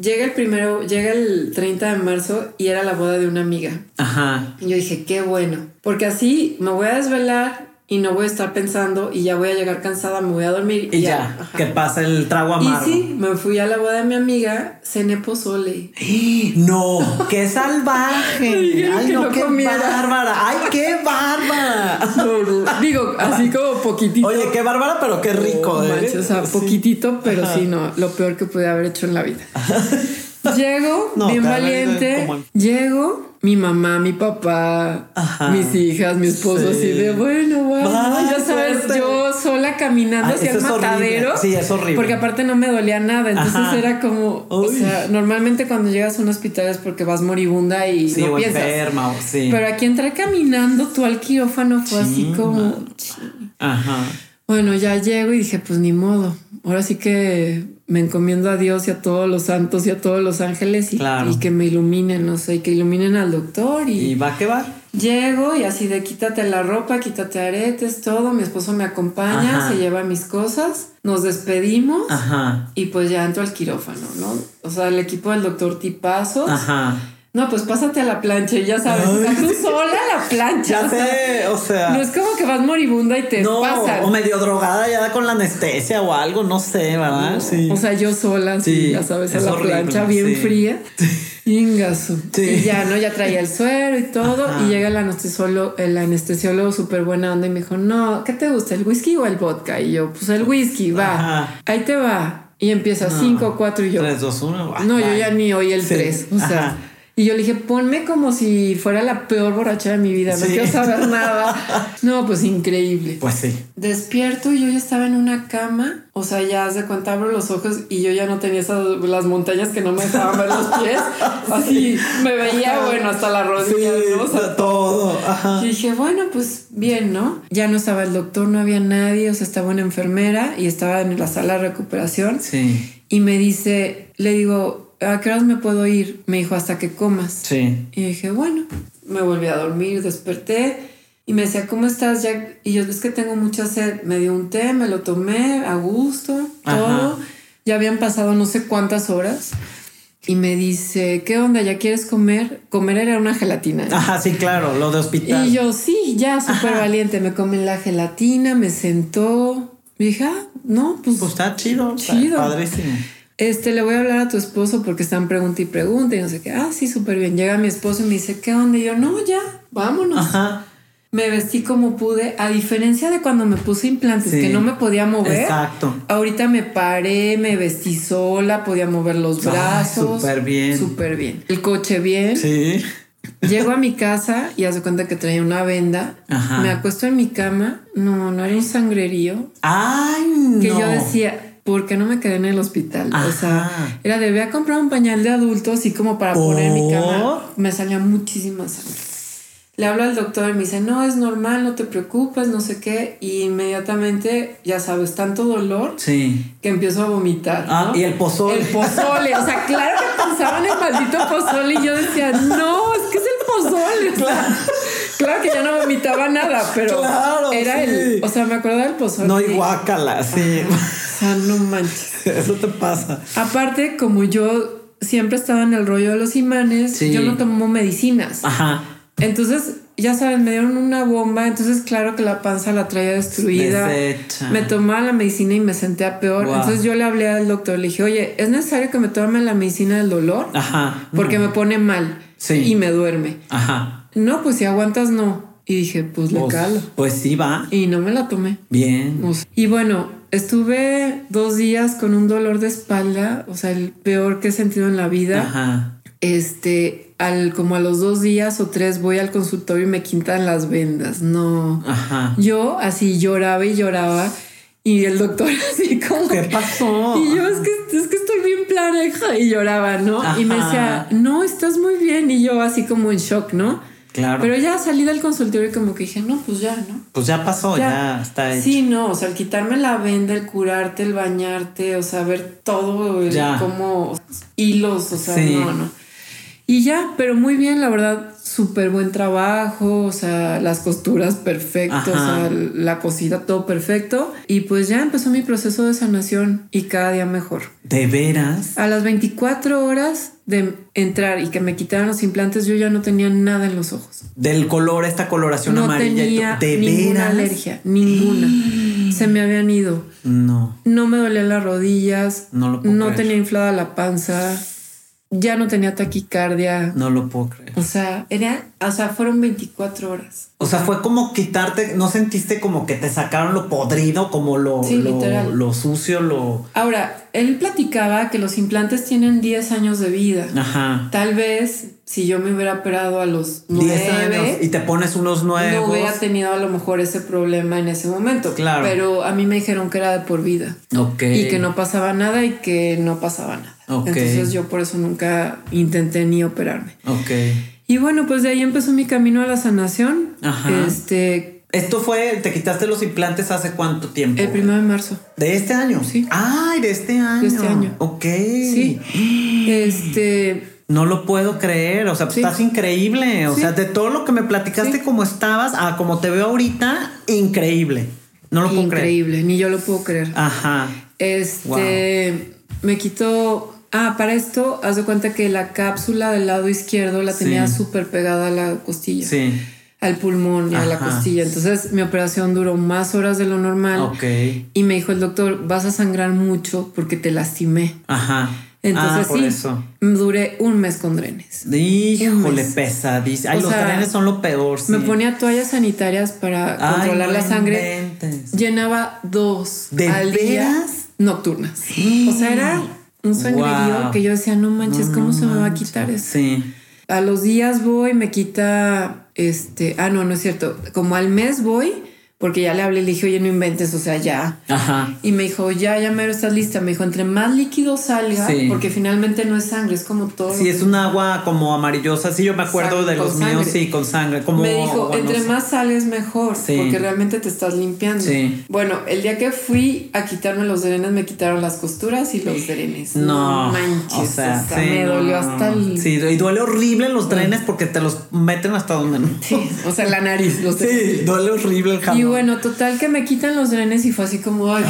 Llega el primero, llega el 30 de marzo y era la boda de una amiga. Ajá. Y yo dije, qué bueno. Porque así me voy a desvelar y no voy a estar pensando y ya voy a llegar cansada, me voy a dormir. Y, ya, que pasa el trago amargo. Y sí, me fui a la boda de mi amiga, cené pozole. No, qué salvaje. Ay, no, qué bárbara. Ay, qué bárbara. Digo, así como poquitito. Oye, qué bárbara, pero qué rico. ¿eh? o sea, poquitito, pero sí, no, lo peor que pude haber hecho en la vida. Llego, bien valiente. Llego, mi mamá, mi papá, mis hijas, mi esposo, así de bueno, bueno, ya sabes, yo sola caminando hacia el matadero. Sí, es horrible. Porque aparte no me dolía nada. Entonces era como, o sea, normalmente cuando llegas a un hospital es porque vas moribunda y sí, no o piensas. Enferma, sí. Pero aquí entré caminando, tú al quirófano fue así como. Ajá. Bueno, ya llego y dije, pues ni modo. Ahora sí que me encomiendo a Dios y a todos los santos y a todos los ángeles y, que me iluminen, no sé, y que iluminen al doctor. Y, ¿Y va que va. Llego y así de quítate la ropa, quítate aretes, todo. Mi esposo me acompaña, se lleva mis cosas, nos despedimos Ajá. y pues ya entro al quirófano, ¿no? O sea, el equipo del doctor Tipazos. No, pues pásate a la plancha y ya sabes, tú sola a la plancha. Ya sé, o sea. No es como que vas moribunda y te no, O medio drogada ya con la anestesia o algo, no sé, ¿verdad? sí. O sea, yo sola, sí, ya sabes, a la plancha bien fría. Ingaso. Y ya, ¿no? Ya traía el suero y todo. Y llega el anestesiólogo, el anestesiólogo súper buena onda y me dijo, no, ¿qué te gusta? ¿El whisky o el vodka? Y yo, pues el whisky, va. Ahí te va. Y empieza 5, 4 y yo. 3, 2, 1. No, yo ya ni oí el 3. O sea. Y yo le dije, ponme como si fuera la peor borracha de mi vida, no quiero saber nada. No, pues increíble. Pues sí. Despierto y yo ya estaba en una cama, o sea, ya de cuenta abro los ojos y yo ya no tenía esas las montañas que no me dejaban ver los pies. Así me veía, bueno, hasta la rodilla, ¿no? O sea, todo. Y dije, bueno, pues bien, ¿no? Ya no estaba el doctor, no había nadie, o sea, estaba una enfermera y estaba en la sala de recuperación. Sí. Y me dice, le digo, ¿a qué horas me puedo ir? Me dijo, hasta que comas. Sí. Y dije, bueno, me volví a dormir, desperté y me decía, ¿cómo estás, Jack? Y yo, es que tengo mucha sed. Me dio un té, me lo tomé a gusto, todo. Ya habían pasado no sé cuántas horas. y me dice, ¿qué onda? ¿Ya quieres comer? Comer era una gelatina. Ajá, sí, claro, lo de hospital. Y yo, sí, ya, súper valiente. Me comen la gelatina, me sentó. Me dije, ah, no, pues. Pues está chido. Chido. padrísimo. Este, le voy a hablar a tu esposo porque están pregunta y pregunta y no sé qué. Ah, sí, súper bien. Llega mi esposo y me dice, ¿qué onda? Y yo, no, ya, vámonos. Ajá me vestí como pude, a diferencia de cuando me puse implantes, que no me podía mover. Exacto. Ahorita me paré, me vestí sola, podía mover los brazos. Súper bien. Súper bien. El coche bien. Sí. Llego a mi casa y hace cuenta que traía una venda. Ajá. Me acuesto en mi cama. No, no era un sangrerío. Ay, Que yo decía, ¿por qué no me quedé en el hospital? O sea, era de a comprar un pañal de adulto así como para poner en mi cama. Me salía muchísima sangre. Le hablo al doctor y me dice, no, es normal, no te preocupes, no sé qué. Y inmediatamente, ya sabes, tanto dolor sí. que empiezo a vomitar. Ah, y el pozole. El pozole. O sea, claro que pensaba en el maldito pozole y yo decía, no, es que es el pozole. Claro, que ya no vomitaba nada, pero era el. O sea, me acuerdo del pozole. No, y guácala, sí. O sea, no manches. Eso te pasa. Aparte, como yo siempre estaba en el rollo de los imanes, yo no tomo medicinas. Ajá. Entonces, ya saben, me dieron una bomba, entonces claro que la panza la traía destruida. Me tomaba la medicina y me senté a peor. Entonces yo le hablé al doctor, le dije, oye, ¿es necesario que me tome la medicina del dolor? Ajá. Porque me pone mal y me duerme. Ajá. No, pues si aguantas, no. Y dije, pues le pues, calo. Pues sí va. Y no me la tomé. Bien. y bueno, estuve dos días con un dolor de espalda, o sea, el peor que he sentido en la vida. Ajá. Este, al como a los dos días o tres voy al consultorio y me quitan las vendas. No. Ajá. Yo así lloraba y lloraba. Y el doctor así como... ¿Qué pasó? Y yo es que, es que estoy bien planeja y lloraba, ¿no? Y me decía, no, estás muy bien. Y yo así como en shock, ¿no? Claro. Pero ya salí del consultorio y como que dije, no, pues ya, ¿no? Pues ya pasó, ya, está hecho. Sí, no, o sea, el quitarme la venda, el curarte, el bañarte, o sea, ver todo, el, como hilos, o sea, no, no. Y ya, pero muy bien, la verdad, súper buen trabajo, o sea, las costuras perfectas, o sea, la cosita todo perfecto. Y pues ya empezó mi proceso de sanación y cada día mejor. ¿De veras? A las 24 horas de entrar y que me quitaran los implantes, yo ya no tenía nada en los ojos. Del color, esta coloración amarilla. Tenía ¿De ninguna alergia, ninguna. Se me habían ido. No. No me dolían las rodillas. No lo No tenía inflada la panza ya no tenía taquicardia. No lo puedo creer. O sea, era, o sea, fueron 24 horas. O sea, fue como quitarte, ¿no sentiste como que te sacaron lo podrido, como lo, lo, lo, sucio, lo... Ahora, él platicaba que los implantes tienen 10 años de vida. Ajá. Tal vez si yo me hubiera operado a los 9 años y te pones unos nuevos. No hubiera tenido a lo mejor ese problema en ese momento. Claro. Pero a mí me dijeron que era de por vida. Ok. Y que no pasaba nada y que no pasaba nada. Entonces yo por eso nunca intenté ni operarme. Ok. Y bueno, pues de ahí empezó mi camino a la sanación. Ajá. Este. Esto fue, te quitaste los implantes hace cuánto tiempo? El primero de marzo. ¿De este año? Sí. Ay, de este año. De este año. Ok. Sí. Este. No lo puedo creer, o sea, estás increíble, o sea, de todo lo que me platicaste como estabas a como te veo ahorita, increíble. No lo puedo creer. Increíble, ni yo lo puedo creer. Ajá. Este, me quitó Ah, para esto, haz de cuenta que la cápsula del lado izquierdo la tenía súper pegada a la costilla. Sí. Al pulmón y a la costilla. Entonces, mi operación duró más horas de lo normal. Ok. Y me dijo el doctor, vas a sangrar mucho porque te lastimé. Ajá. Entonces, ah, por eso. duré un mes con drenes. Híjole, pesadísimo. Ay, los drenes son lo peor. Me ponía toallas sanitarias para controlar la sangre. Llenaba dos ¿De al día nocturnas. O sea, era un sangrerío que yo decía, no manches, ¿cómo se me va a quitar eso? Sí. A los días voy, me quita, este, ah, no, no es cierto, como al mes voy porque ya le hablé, le dije, oye, no inventes, o sea, ya. Ajá. Y me dijo, ya, ya mero estás lista. Me dijo, entre más líquido salga, porque finalmente no es sangre, es como todo. Sí, es un agua como amarillosa. Sí, yo me acuerdo de los míos, sí, con sangre. Como me dijo, entre más sales mejor, porque realmente te estás limpiando. Sí. Bueno, el día que fui a quitarme los drenes, me quitaron las costuras y los drenes. No, manches, o sea, me dolió hasta el. Sí, y duele horrible los drenes porque te los meten hasta donde no. Sí, o sea, la nariz. Los sí, duele horrible el jamón bueno, total que me quitan los drenes y fue así como, ay,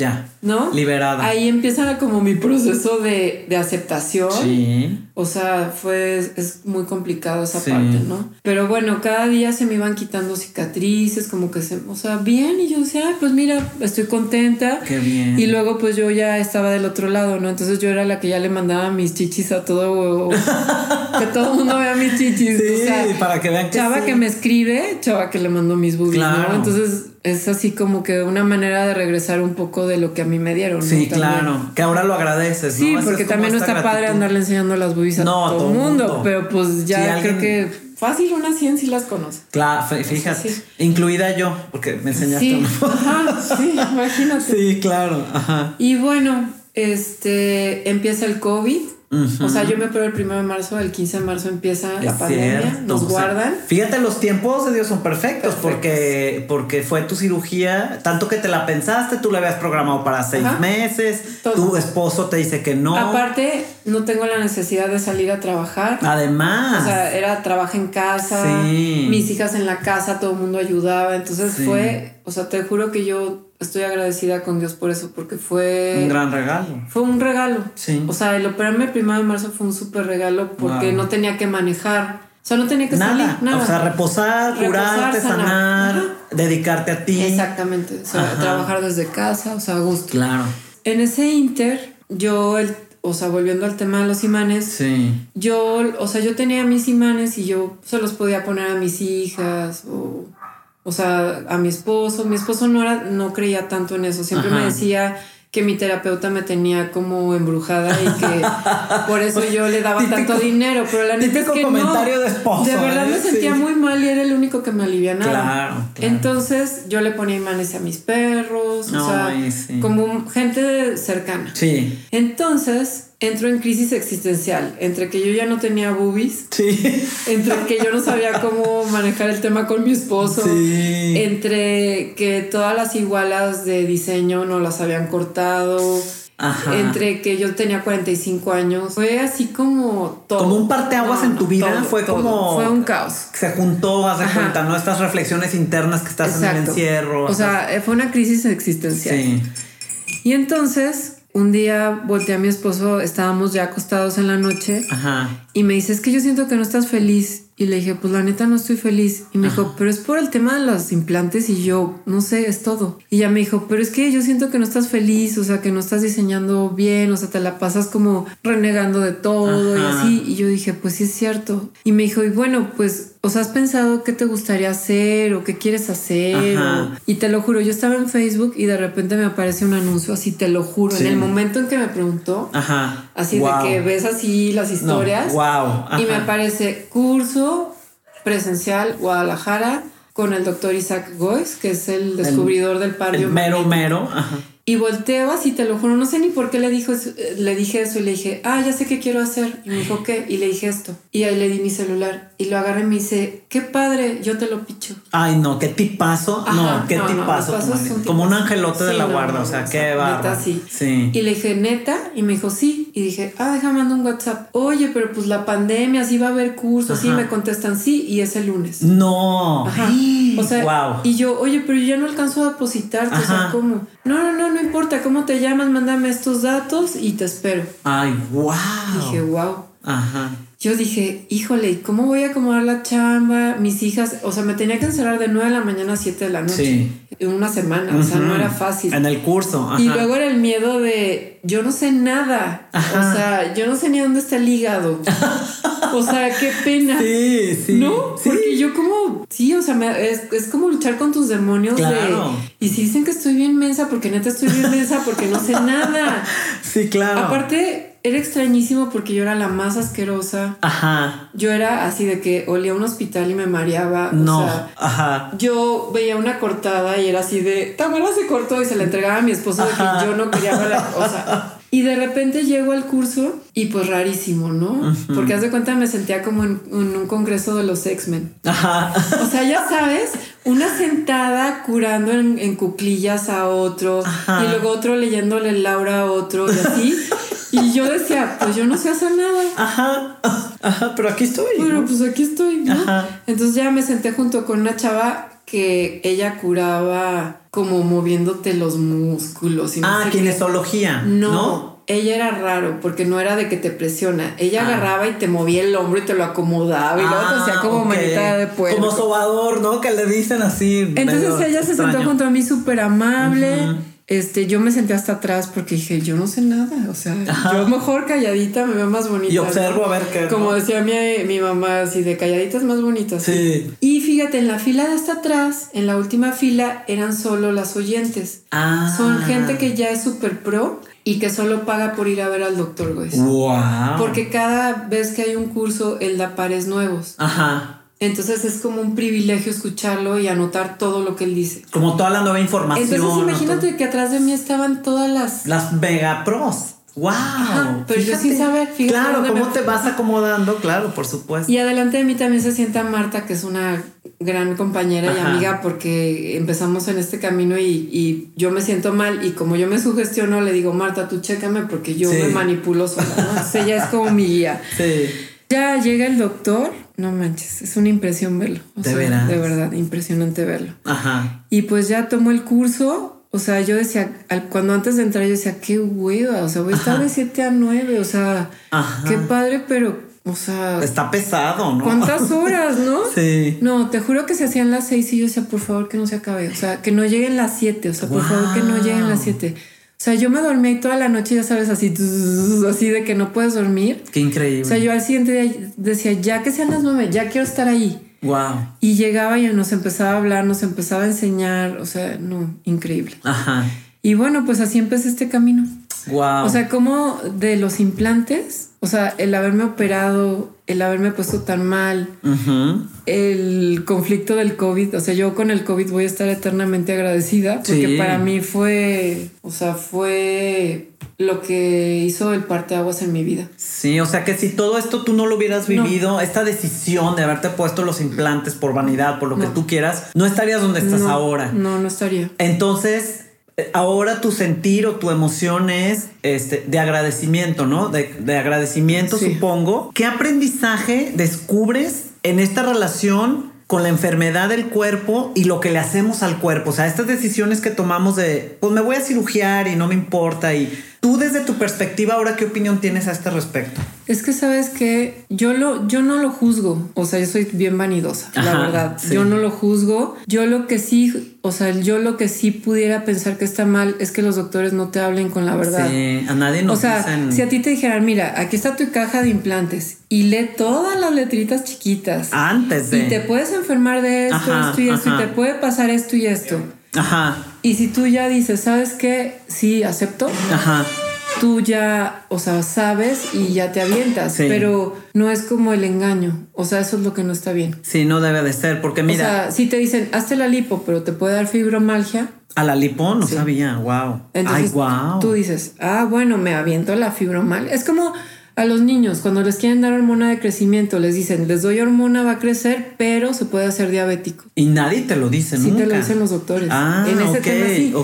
Ya. ¿No? Liberada. Ahí empieza como mi proceso de, de aceptación. Sí. O sea, fue, es muy complicado esa parte, ¿no? Pero bueno, cada día se me iban quitando cicatrices, como que se, o sea, bien, y yo decía, Ay, pues mira, estoy contenta. Qué bien. Y luego pues yo ya estaba del otro lado, ¿no? Entonces yo era la que ya le mandaba mis chichis a todo, que todo el mundo vea mis chichis. Sí, o sea, para que vean que Chava sí. que me escribe, chava que le mando mis boobies, Claro. ¿no? Entonces es así como que una manera de regresar un poco de lo que a mí me dieron. ¿no? Sí, También. claro. Que ahora lo agradeces, Sí, ¿no? Porque también no está padre andarle enseñando las boobies a No, todo todo el mundo, mundo. pero pues ya Si creo que fácil unas 100 sí las conoce. Claro, fí- fíjate. sí. Incluida yo, porque me enseñaste Sí, una ajá, sí, imagínate. Sí, claro. Ajá. Y bueno, este empieza el COVID. O sea, yo me opero el primero de marzo, el 15 de marzo empieza la pandemia, cierto, nos o sea, guardan. Fíjate, los tiempos de Dios son perfectos, Perfectos. porque porque fue tu cirugía, tanto que te la pensaste, tú la habías programado para seis Ajá. meses, Todo. tu esposo te dice que no. Aparte, no tengo la necesidad de salir a trabajar. Además, O sea, era trabajo en casa, Sí. mis hijas en la casa, todo el mundo ayudaba. Entonces Sí. fue, o sea, te juro que yo estoy agradecida con Dios por eso, porque fue un gran regalo. fue un regalo. Sí. O sea, el operarme el primero de marzo fue un súper regalo porque Wow. no tenía que manejar. O sea, no tenía que Nada. salir, nada. O sea, reposar, curarte, sanar. dedicarte a ti. Exactamente. O sea, Ajá. trabajar desde casa, o sea, a gusto. Claro. En ese inter, yo, el, o sea, volviendo al tema de los imanes, Sí. yo, o sea, yo tenía mis imanes y yo se los podía poner a mis hijas o, o sea, a mi esposo. Mi esposo no era, no creía tanto en eso. Siempre me decía que mi terapeuta me tenía como embrujada y que por eso yo le daba Típico- tanto dinero. Pero la neta es que comentario no. de esposo, De verdad ¿eh? me sentía Sí. muy mal y era el único que me alivianaba. Claro, claro. Entonces yo le ponía imanes a mis perros, o sea, Ay, sí. como gente cercana. Sí. Entonces entro en crisis existencial entre que yo ya no tenía boobies, Sí. entre que yo no sabía cómo manejar el tema con mi esposo, Sí. entre que todas las igualas de diseño no las habían cortado, Ajá. entre que yo tenía 45 años. Fue así como todo. Como un parteaguas en tu vida, fue como- Fue un caos. Se juntó, haz de cuenta, ¿no? Estas reflexiones internas que estás en el Exacto. encierro. O sea, fue una crisis existencial. sí. Y entonces, un día volteé a mi esposo, estábamos ya acostados en la noche Ajá. y me dice, es que yo siento que no estás feliz. Y le dije, pues la neta no estoy feliz. Y me dijo, pero es por el tema de los implantes y yo, no sé, es todo. Y ella me dijo, pero es que yo siento que no estás feliz, o sea, que no estás diseñando bien, o sea, te la pasas como renegando de todo y así. Y yo dije, pues sí es cierto. Y me dijo, y bueno, pues, o sea, ¿has pensado qué te gustaría hacer o qué quieres hacer? O- Y te lo juro, yo estaba en Facebook y de repente me aparece un anuncio así, te lo juro. Sí. En el momento en que me preguntó, Ajá. así Wow. de que ves así las historias. wow. Y me aparece curso presencial Guadalajara con el doctor Isaac Gois, que es el descubridor del par El mero, mero. Ajá. Y volteo así, te lo juro, no sé ni por qué le, dijo le dije eso y le dije, ah, ya sé qué quiero hacer. Y me dijo, ¿qué? Y le dije esto. Y ahí le di mi celular y lo agarré y me dice, qué padre, yo te lo picho. Ay, no, qué tipazo. Ajá, no, qué no, no, tipazo. pasos marido. son Como un angelote de la no, guarda. no, o sea, no, qué bárbaro. sí. Sí. Y le dije, neta, y me dijo, sí. Y dije, ah, déjame mandar un WhatsApp. Oye, pero pues la pandemia, sí va a haber cursos, sí, me contestan, sí, y es el lunes. No. Ajá. O sea, wow. y yo, oye, pero yo ya no alcanzo a depositarte, o sea. ¿cómo? No, no, no, no importa, ¿cómo te llamas? Mándame estos datos y te espero. Ay, wow. Dije, wow. Ajá. Yo dije, híjole, ¿y ¿cómo voy a acomodar la chamba? Mis hijas, o sea, me tenía que encerrar de 9 de la mañana a 7 de la noche. Sí. En una semana, o sea, no era fácil. En el curso. Ajá. Y luego era el miedo de yo no sé nada. Ajá. O sea, yo no sé ni dónde está el hígado. o sea, qué pena. Sí, sí. No, sí. porque yo como, sí, o sea, me- es, es como luchar con tus demonios Claro. de... Y si dicen que estoy bien mensa, porque neta estoy bien mensa, porque no sé nada. Sí, claro. Aparte, era extrañísimo porque yo era la más asquerosa. Ajá. Yo era así de que olía a un hospital y me mareaba. No. O sea, Ajá. yo veía una cortada y era así de Tamara se cortó y se la entregaba a mi esposo de que yo no quería ver la o sea, y de repente llego al curso y pues rarísimo, ¿no? Porque haz de cuenta me sentía como en, en un congreso de los X-Men. Ajá. O sea, ya sabes, una sentada curando en, en cuclillas a otro Ajá. y luego otro leyéndole Laura a otro y así. Y yo decía, pues yo no sé hacer nada. Ajá, ajá, pero aquí estoy. Pero pues aquí estoy, Ajá. Entonces ya me senté junto con una chava que ella curaba como moviéndote los músculos. Y ah, kinesiología. No, ella era raro porque no era de que te presiona. Ella ah. agarraba y te movía el hombro y te lo acomodaba y luego te hacía como manita de pueblo. Como sobador, ¿no? Que le dicen así. Entonces ella se sentó junto a mí súper amable este, yo me senté hasta atrás porque dije, yo no sé nada, o sea, yo mejor calladita me veo más bonita. Y observo a ver qué. Como decía mi, mi mamá, así de calladitas más bonitas. Sí. Y fíjate, en la fila de hasta atrás, en la última fila, eran solo las oyentes. Ah. Son gente que ya es súper pro y que solo paga por ir a ver al doctor, güey. Wow. Porque cada vez que hay un curso, él da pares nuevos. Ajá. Entonces es como un privilegio escucharlo y anotar todo lo que él dice. Como toda la nueva información. Entonces imagínate que atrás de mí estaban todas las... Las mega pros. ¡Wow! pero yo sin saber. claro, cómo te vas acomodando, claro, por supuesto. Y adelante de mí también se sienta Marta, que es una gran compañera y amiga, porque empezamos en este camino y, yo me siento mal. Y como yo me sugestiono, le digo, Marta, tú chécame porque yo me manipulo sola. ¿no? ella es como mi guía. Sí. Ya llega el doctor no manches, es una impresión verlo. de verdad. De verdad, impresionante verlo. Ajá. Y pues ya tomó el curso. O sea, yo decía, cuando antes de entrar, yo decía, qué hueva. O sea, voy a estar de 7 a 9. O sea, qué padre, pero, o sea. Está pesado, ¿no? ¿Cuántas horas, no? sí. No, te juro que se hacían las 6 y yo decía, por favor, que no se acabe. O sea, que no lleguen las 7. O sea, por favor, que no lleguen las 7. O sea, yo me dormí toda la noche, ya sabes, así, así de que no puedes dormir. Qué increíble. O sea, yo al siguiente día decía, ya que sean las nueve, ya quiero estar ahí. Wow. Y llegaba y nos empezaba a hablar, nos empezaba a enseñar, o sea, no, increíble. Ajá. Y bueno, pues así empecé este camino. Wow. O sea, como de los implantes, o sea, el haberme operado, el haberme puesto tan mal, el conflicto del COVID, o sea, yo con el COVID voy a estar eternamente agradecida porque para mí fue, o sea, fue lo que hizo el parteaguas en mi vida. Sí, o sea que si todo esto tú no lo hubieras vivido, esta decisión de haberte puesto los implantes por vanidad, por lo que tú quieras, no estarías donde estás ahora. No, no estaría. Entonces, ahora tu sentir o tu emoción es este, de agradecimiento, ¿no? De, agradecimiento, supongo. ¿Qué aprendizaje descubres en esta relación con la enfermedad del cuerpo y lo que le hacemos al cuerpo? O sea, estas decisiones que tomamos de, pues me voy a cirugiar y no me importa y Tú desde tu perspectiva ahora, ¿qué opinión tienes a este respecto? Es que sabes que yo lo, yo no lo juzgo. O sea, yo soy bien vanidosa, la verdad. Yo no lo juzgo. Yo lo que sí, o sea, yo lo que sí pudiera pensar que está mal es que los doctores no te hablen con la verdad. Sí, a nadie nos O sea, si a ti te dijeran, mira, aquí está tu caja de implantes y lee todas las letritas chiquitas. Antes de. Y te puedes enfermar de esto, esto y esto, y te puede pasar esto y esto. Ajá. Y si tú ya dices, ¿sabes qué? Sí, acepto. Ajá. Tú ya, o sea, sabes y ya te avientas, pero no es como el engaño. O sea, eso es lo que no está bien. Sí, no debe de ser, porque mira. O sea, si te dicen, hazte la lipo, pero te puede dar fibromalgia. A la lipo no sabía, wow. Entonces, Ay, wow. Tú dices, ah, bueno, me aviento la fibromalgia. Es como a los niños, cuando les quieren dar hormona de crecimiento, les dicen, les doy hormona, va a crecer, pero se puede hacer diabético. Y nadie te lo dice, Sí te lo dicen los doctores. Ah, en ese tema sí.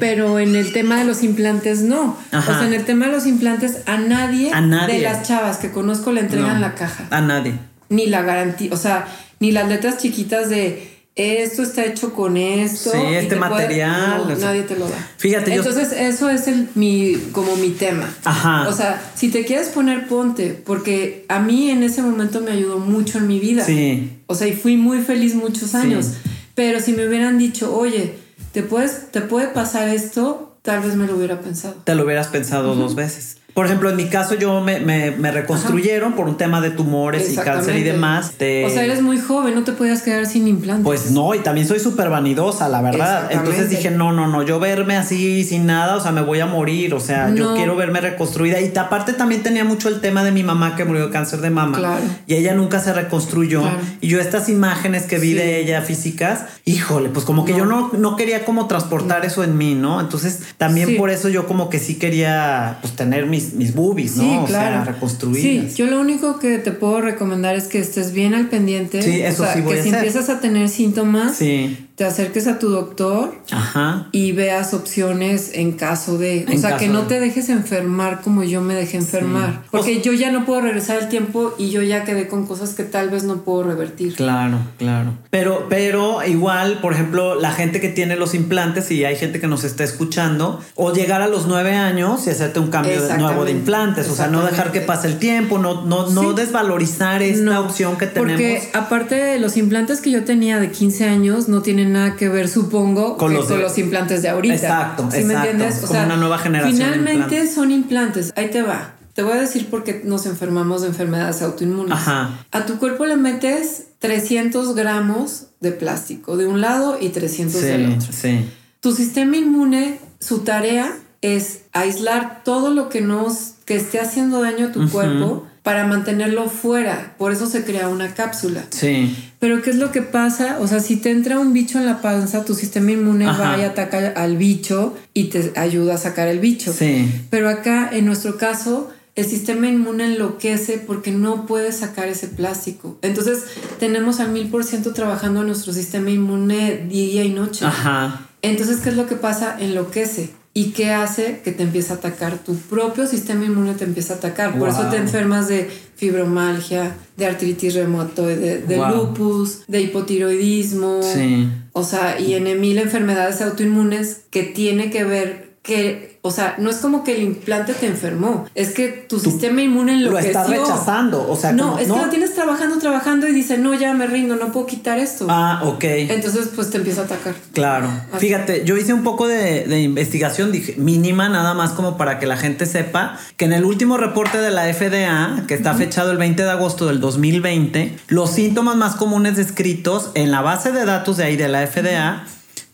Pero en el tema de los implantes no. O sea, en el tema de los implantes a nadie, de las chavas que conozco le entregan la caja. A nadie. Ni la garantía, o sea, ni las letras chiquitas de esto está hecho con esto. Sí, este material. nadie te lo da. Fíjate, Entonces, eso es el, mi, como mi tema. Ajá. O sea, si te quieres poner, ponte, porque a mí en ese momento me ayudó mucho en mi vida. Sí. O sea, y fui muy feliz muchos años. Pero si me hubieran dicho, oye, te, puedes, te puede pasar esto, tal vez me lo hubiera pensado. Te lo hubieras pensado dos veces. Por ejemplo, en mi caso yo me, me, reconstruyeron por un tema de tumores y cáncer y demás. O sea, eres muy joven, no te podías quedar sin implantes. Pues no, y también soy súper vanidosa, la verdad. Entonces dije, no, no, no, yo verme así sin nada, o sea, me voy a morir, o sea, yo quiero verme reconstruida. Y aparte también tenía mucho el tema de mi mamá que murió de cáncer de mama. Claro. Y ella nunca se reconstruyó. Y yo estas imágenes que vi de ella físicas, híjole, pues como que yo no, no quería como transportar eso en mí, ¿no? Entonces también por eso yo como que sí quería pues tener mis mis, mis boobies, ¿no? o sea, reconstruidas. Sí, yo lo único que te puedo recomendar es que estés bien al pendiente. Sí, eso o sea, sí voy que a si hacer. empiezas a tener síntomas, Sí. Te acerques a tu doctor Ajá. y veas opciones en caso de, o sea, que no de. te dejes enfermar como yo me dejé enfermar, porque yo ya no puedo regresar el tiempo y yo ya quedé con cosas que tal vez no puedo revertir. Claro, claro. Pero, pero igual, por ejemplo, la gente que tiene los implantes y hay gente que nos está escuchando, o llegar a los nueve años y hacerte un cambio de nuevo de implantes, o sea, no dejar que pase el tiempo, no, no, no desvalorizar esta No, opción que tenemos. Porque aparte de los implantes que yo tenía de 15 años, no tienen nada que ver, supongo, Con los de- con los implantes de ahorita. Exacto, ¿Sí me exacto. entiendes? Como una nueva generación Finalmente implantes. son implantes. Ahí te va. Te voy a decir por qué nos enfermamos de enfermedades autoinmunes. Ajá. A tu cuerpo le metes 300 gramos de plástico de un lado y 300 del Sí, otro. sí. Tu sistema inmune, su tarea es aislar todo lo que nos que esté haciendo daño a tu cuerpo para mantenerlo fuera. Por eso se crea una cápsula. Sí. Pero ¿qué es lo que pasa? O sea, si te entra un bicho en la panza, tu sistema inmune Ajá. va y ataca al bicho y te ayuda a sacar el bicho. Sí. Pero acá, en nuestro caso, el sistema inmune enloquece porque no puede sacar ese plástico. Entonces, tenemos al mil por ciento trabajando en nuestro sistema inmune día y noche. Ajá. Entonces, ¿qué es lo que pasa? Enloquece. ¿Y qué hace? Que te empieza a atacar. Tu propio sistema inmune te empieza a atacar. Por eso te enfermas de fibromalgia, de artritis reumatoide, de Wow. lupus, de hipotiroidismo. Sí. O sea, y en mil enfermedades autoinmunes que tiene que ver que, o sea, no es como que el implante te enfermó, es que tu, sistema inmune Lo enloqueció. estás rechazando. O sea, no, como- es que lo tienes trabajando, trabajando y dice, no, ya me rindo, no puedo quitar esto. Ah, ok. Entonces, pues te empieza a atacar. Claro. Así. Fíjate, yo hice un poco de, de investigación, dije, mínima, nada más como para que la gente sepa que en el último reporte de la FDA, que está fechado el 20 de agosto del 2020, los síntomas más comunes descritos en la base de datos de ahí de la FDA,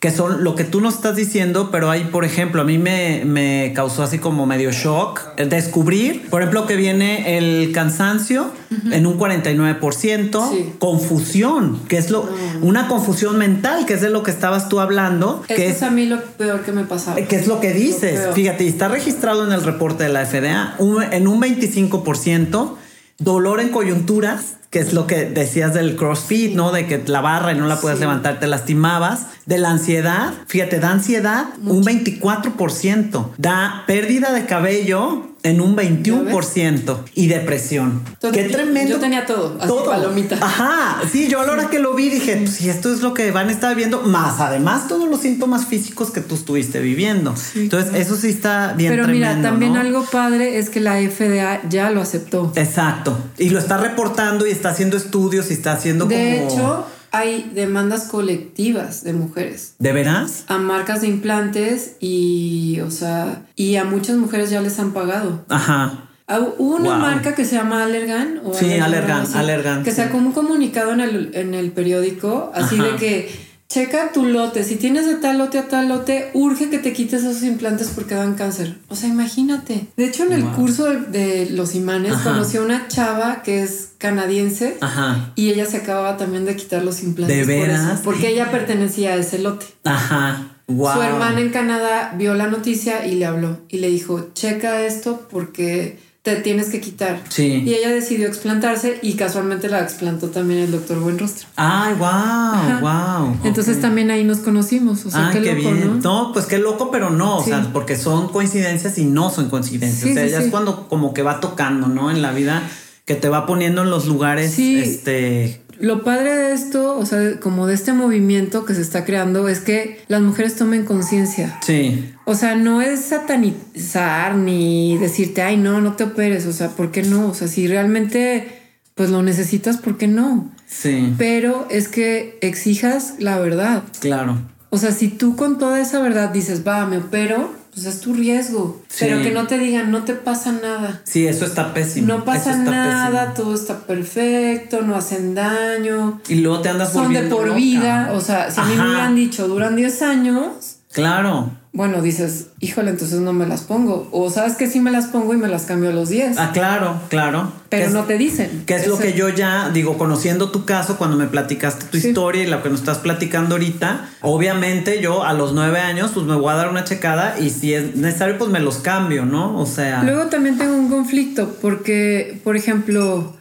que son lo que tú nos estás diciendo, pero hay, por ejemplo, a mí me, me causó así como medio shock descubrir, por ejemplo, que viene el cansancio en un 49%, Sí. confusión, que es lo, una confusión mental, que es de lo que estabas tú hablando, que es es, a mí lo peor que me pasaba. que es lo que dices. Fíjate, y está registrado en el reporte de la FDA, un- en un 25%, dolor en coyunturas, que es lo que decías del CrossFit, ¿no? De que la barra y no la puedes Sí. levantar, te lastimabas. De la ansiedad, fíjate, da ansiedad un 24%. Da pérdida de cabello en un 21%. Y depresión. Entonces, Qué tremendo. yo tenía todo, así, palomita. Ajá, sí, yo a la hora que lo vi dije, pues si esto es lo que van a estar viendo, más además todos los síntomas físicos que tú estuviste viviendo. Entonces, eso sí está bien Pero tremendo, mira, también ¿no? algo padre es que la FDA ya lo aceptó. Exacto. Y lo está reportando y está haciendo estudios y está haciendo De como... hecho, hay demandas colectivas de mujeres ¿De veras? a marcas de implantes y, o sea, y a muchas mujeres ya les han pagado. Ajá. Ah, Hubo una Wow. marca que se llama Allergan. O Sí, Allergan, Allergan, Que sí. sacó un comunicado en el, en el periódico, así Ajá. de que checa tu lote. Si tienes de tal lote a tal lote, urge que te quites esos implantes porque dan cáncer. O sea, imagínate. De hecho, en el Wow. curso de, de los imanes Ajá. conocí a una chava que es canadiense. Ajá. Y ella se acababa también de quitar los implantes. ¿De por eso, veras? porque ella pertenecía a ese lote. Ajá. Wow. Su hermana en Canadá vio la noticia y le habló y le dijo, checa esto porque te tienes que quitar. Sí. Y ella decidió explantarse y casualmente la explantó también el doctor Buenrostro. Ay, wow, Ajá. wow. Entonces también ahí nos conocimos. O sea, Ay, qué, qué, loco, bien. ¿no? ¿no? pues qué loco, pero no, o sea, porque son coincidencias y no son coincidencias. Sí, o sea, sí, ya es cuando como que va tocando, ¿no? En la vida que te va poniendo en los lugares, Sí. este, Lo padre de esto, o sea, como de este movimiento que se está creando, es que las mujeres tomen conciencia. sí, O sea, no es satanizar ni decirte, ay, no, no te operes. O sea, ¿por qué no? O sea, si realmente pues lo necesitas, ¿por qué no? sí, Pero es que exijas la verdad. claro. O sea, si tú con toda esa verdad dices, va, me opero, pues es tu riesgo. Sí. Pero que no te digan, no te pasa nada. Sí, eso está pésimo. No pasa nada, pésimo. todo está perfecto, no hacen daño. Y luego te andas Son de por loca. vida. O sea, si a mí me Ajá. hubieran dicho, duran 10 años, Claro. Bueno, dices, híjole, entonces no me las pongo. O sabes que sí me las pongo y me las cambio a los 10. Ah, claro, claro. Pero no te dicen. Que es, lo que yo ya digo, conociendo tu caso, cuando me platicaste tu historia y lo que nos estás platicando ahorita, obviamente yo a los nueve años, pues me voy a dar una checada y si es necesario, pues me los cambio, ¿no? O sea. Luego también tengo un conflicto porque, por ejemplo,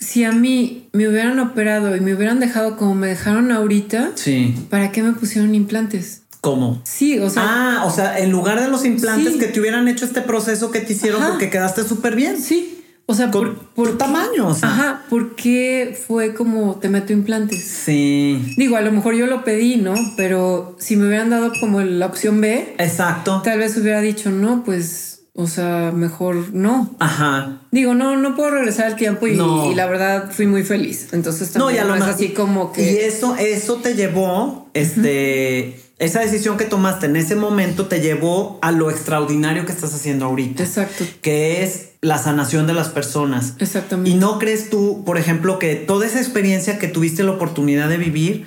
si a mí me hubieran operado y me hubieran dejado como me dejaron ahorita, sí. ¿para qué me pusieron implantes? ¿Cómo? Sí, o sea. Ah, o sea, en lugar de los implantes que te hubieran hecho este proceso que te hicieron porque quedaste súper bien. Sí. O sea, por, por tamaño. O sea. Ajá, porque fue como te meto implantes. Sí. Digo, a lo mejor yo lo pedí, ¿no? Pero si me hubieran dado como la opción B. Exacto. Tal vez hubiera dicho, no, pues, o sea, mejor no. Ajá. Digo, no, no puedo regresar al tiempo y, la verdad fui muy feliz. Entonces también no, ya lo es así como que. Y eso, eso te llevó, este esa decisión que tomaste en ese momento te llevó a lo extraordinario que estás haciendo ahorita. Exacto. Que es la sanación de las personas. Exactamente. Y no crees tú, por ejemplo, que toda esa experiencia que tuviste la oportunidad de vivir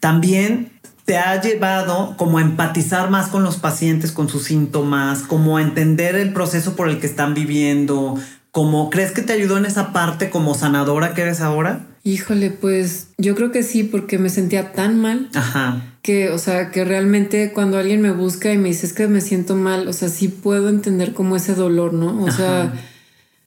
también te ha llevado como a empatizar más con los pacientes, con sus síntomas, como a entender el proceso por el que están viviendo, como crees que te ayudó en esa parte como sanadora que eres ahora? Híjole, pues yo creo que sí, porque me sentía tan mal. Ajá. Que, o sea, que realmente cuando alguien me busca y me dice es que me siento mal, o sea, sí puedo entender como ese dolor, ¿no? O sea,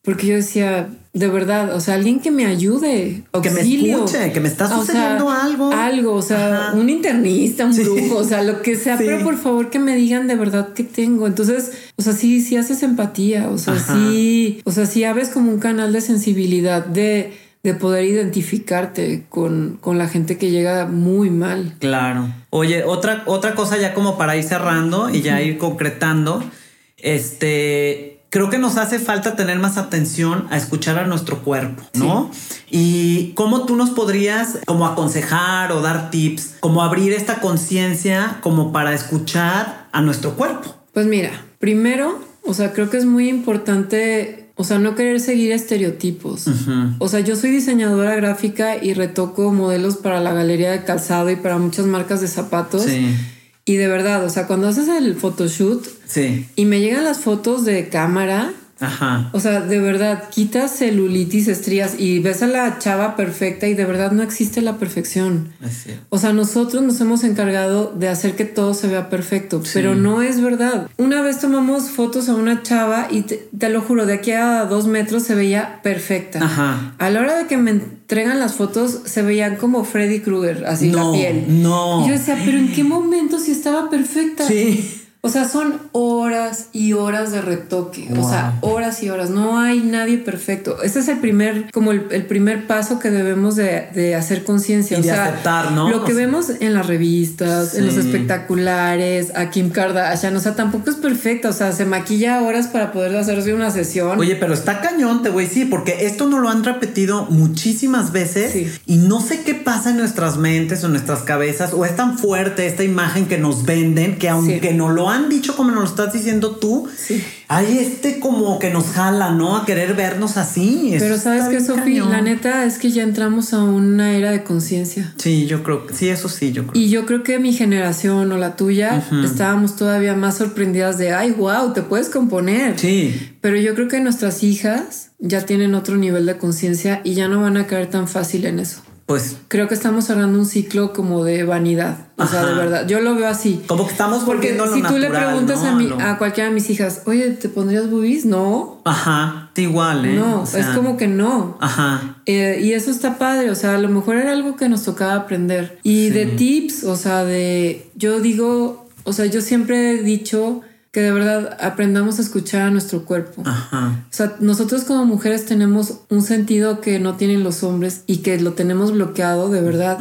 porque yo decía, de verdad, o sea, alguien que me ayude, o que me escuche, que me está sucediendo algo. Algo, o sea, un internista, un brujo, o sea, lo que sea, pero por favor que me digan de verdad que tengo. Entonces, o sea, sí, sí haces empatía, o sea, sí, o sea, sí abres como un canal de sensibilidad de de poder identificarte con, con, la gente que llega muy mal. Claro. Oye, otra, otra cosa ya como para ir cerrando y ya ir concretando, este, creo que nos hace falta tener más atención a escuchar a nuestro cuerpo, ¿no? Y cómo tú nos podrías como aconsejar o dar tips, como abrir esta conciencia como para escuchar a nuestro cuerpo. Pues mira, primero, o sea, creo que es muy importante o sea, no querer seguir estereotipos. O sea, yo soy diseñadora gráfica y retoco modelos para la galería de calzado y para muchas marcas de zapatos. Y de verdad, o sea, cuando haces el photoshoot y me llegan las fotos de cámara, Ajá. O sea, de verdad, quitas celulitis, estrías y ves a la chava perfecta y de verdad no existe la perfección. O sea, nosotros nos hemos encargado de hacer que todo se vea perfecto, pero no es verdad. Una vez tomamos fotos a una chava y te, lo juro, de aquí a dos metros se veía perfecta. Ajá. A la hora de que me entregan las fotos, se veían como Freddy Krueger, así la piel. No. Y yo decía, pero ¿en qué momento si estaba perfecta? Sí. O sea, son horas y horas de retoque. O sea, horas y horas. No hay nadie perfecto. Este es el primer, como el, primer paso que debemos de, hacer conciencia. Y de aceptar, ¿no? Lo que vemos en las revistas, en los espectaculares, a Kim Kardashian, o sea, tampoco es perfecta. O sea, se maquilla horas para poder hacerse una sesión. Oye, pero está cañón, te güey, sí, porque esto no lo han repetido muchísimas veces y no sé qué pasa en nuestras mentes o en nuestras cabezas o es tan fuerte esta imagen que nos venden que aunque no lo han dicho como nos lo estás diciendo tú, sí. hay este como que nos jala, ¿no? A querer vernos así. Pero sabes que, Sofi, la neta es que ya entramos a una era de conciencia. Sí, yo creo que sí, eso sí, yo creo. Y yo creo que mi generación o la tuya estábamos todavía más sorprendidas de, ay, wow, te puedes componer. Sí. Pero yo creo que nuestras hijas ya tienen otro nivel de conciencia y ya no van a caer tan fácil en eso pues creo que estamos cerrando un ciclo como de vanidad. O sea, de verdad, yo lo veo así. Como que estamos porque si tú le preguntas a, mi, a cualquiera de mis hijas, oye, ¿te pondrías boobies? No. Ajá, igual, ¿eh? No, es como que no. Ajá. Eh, y eso está padre, o sea, a lo mejor era algo que nos tocaba aprender. Y de tips, o sea, de, yo digo, o sea, yo siempre he dicho que de verdad aprendamos a escuchar a nuestro cuerpo. Ajá. O sea, nosotros como mujeres tenemos un sentido que no tienen los hombres y que lo tenemos bloqueado de verdad.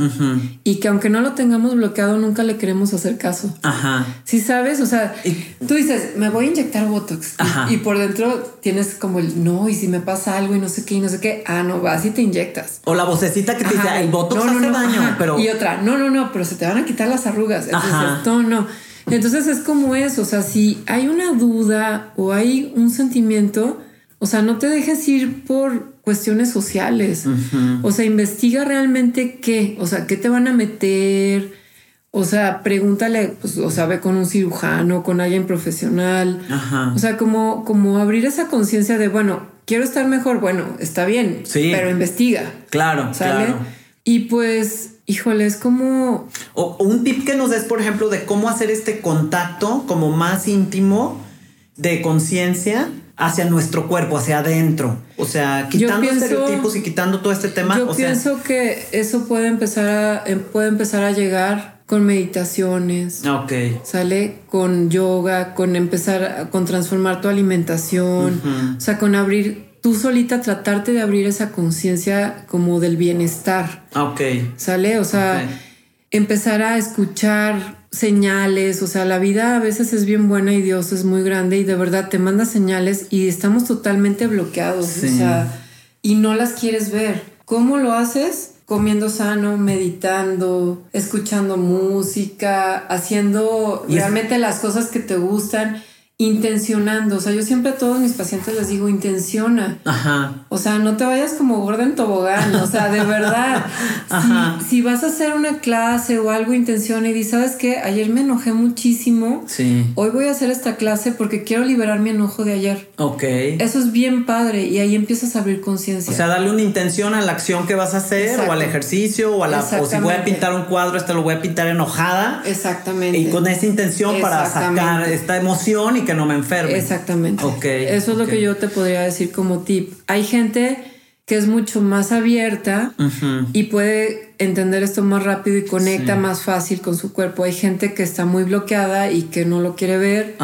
Y que aunque no lo tengamos bloqueado, nunca le queremos hacer caso. Ajá. Sí, sabes, o sea, tú dices, me voy a inyectar Botox. Y, por dentro tienes como el no, y si me pasa algo y no sé qué, y no sé qué, ah, no, vas y te inyectas. O la vocecita que te dice, el Botox no, hace daño, pero. Y otra, no, no, no, pero se te van a quitar las arrugas. Entonces, no, no. Entonces es como eso, o sea, si hay una duda o hay un sentimiento, o sea, no te dejes ir por cuestiones sociales. O sea, investiga realmente qué, o sea, qué te van a meter, O sea, pregúntale, pues, o sea, ve con un cirujano, con alguien profesional. Ajá. O sea, como, como abrir esa conciencia de, bueno, quiero estar mejor, bueno, está bien, sí. pero investiga. Claro, ¿sale? Y pues, híjole, es como... O, un tip que nos des, por ejemplo, de cómo hacer este contacto como más íntimo de conciencia hacia nuestro cuerpo, hacia adentro. O sea, quitando estereotipos y quitando todo este tema. Yo pienso que eso puede empezar a, em, puede empezar a llegar con meditaciones. Ok. Sale con yoga, con empezar, con transformar tu alimentación. O sea, con abrir tú solita tratarte de abrir esa conciencia como del bienestar. Ok. ¿Sale? O sea, empezar a escuchar señales, o sea, la vida a veces es bien buena y Dios es muy grande y de verdad te manda señales y estamos totalmente bloqueados, o sea, y no las quieres ver. ¿Cómo lo haces? Comiendo sano, meditando, escuchando música, haciendo realmente las cosas que te gustan intencionando. O sea, yo siempre a todos mis pacientes les digo, intenciona. Ajá. O sea, no te vayas como gorda en tobogán. O sea, de verdad. Ajá. Si, vas a hacer una clase o algo, intenciona y di, ¿sabes qué? Ayer me enojé muchísimo. Sí. Hoy voy a hacer esta clase porque quiero liberar mi enojo de ayer. Ok. Eso es bien padre y ahí empiezas a abrir conciencia. O sea, darle una intención a la acción que vas a hacer o al ejercicio o a la... O si voy a pintar un cuadro, este lo voy a pintar enojada. Exactamente. Y con esa intención para sacar esta emoción y que no me enferme. Exactamente. Ok. Eso es lo que yo te podría decir como tip. Hay gente que es mucho más abierta y puede entender esto más rápido y conecta más fácil con su cuerpo. Hay gente que está muy bloqueada y que no lo quiere ver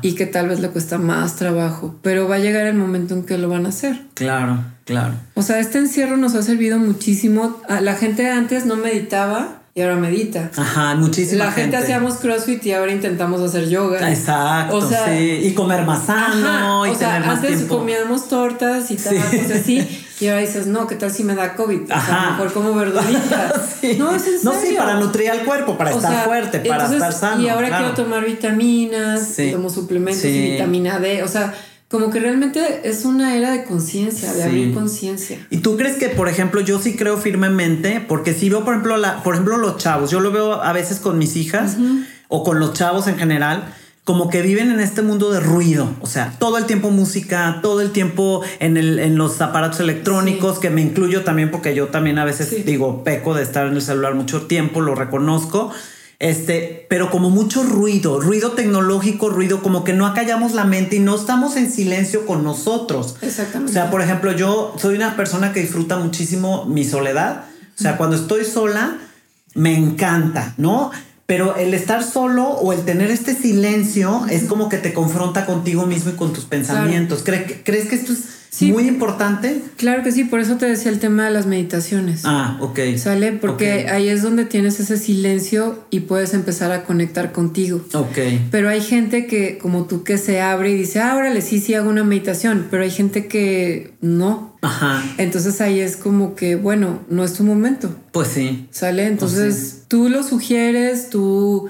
y que tal vez le cuesta más trabajo, pero va a llegar el momento en que lo van a hacer. Claro, claro. O sea, este encierro nos ha servido muchísimo. La gente antes no meditaba y ahora medita. Ajá, muchísima La gente, hacíamos CrossFit y ahora intentamos hacer yoga. Exacto, o sea, sí. Y comer más sano y o sea, antes comíamos tortas y tal, así. Y ahora dices, no, ¿qué tal si me da COVID? Ajá. O sea, mejor como verdurita. No, es en serio. No, sí, para nutrir al cuerpo, para estar fuerte, para estar sano. Y ahora quiero tomar vitaminas, tomo suplementos y vitamina D. O sea, como que realmente es una era de conciencia, de abrir conciencia. ¿Y tú crees que, por ejemplo, yo sí creo firmemente, porque si veo, por ejemplo, la, por ejemplo, los chavos, yo lo veo a veces con mis hijas o con los chavos en general, como que viven en este mundo de ruido, o sea, todo el tiempo música, todo el tiempo en, el, en los aparatos electrónicos, que me incluyo también porque yo también a veces digo, peco de estar en el celular mucho tiempo, lo reconozco este, pero como mucho ruido, ruido tecnológico, ruido como que no acallamos la mente y no estamos en silencio con nosotros. Exactamente. O sea, por ejemplo, yo soy una persona que disfruta muchísimo mi soledad. O sea, cuando estoy sola, me encanta, ¿no? Pero el estar solo o el tener este silencio es como que te confronta contigo mismo y con tus pensamientos. ¿Crees que esto es muy importante. Claro que sí, por eso te decía el tema de las meditaciones. Ah, ok. ¿Sale? Porque ahí es donde tienes ese silencio y puedes empezar a conectar contigo. Ok. Pero hay gente que, como tú, que se abre y dice, ah, órale, sí, sí hago una meditación, pero hay gente que no. Ajá. Entonces ahí es como que, bueno, no es tu momento. Pues sí. ¿Sale? Entonces pues tú lo sugieres, tú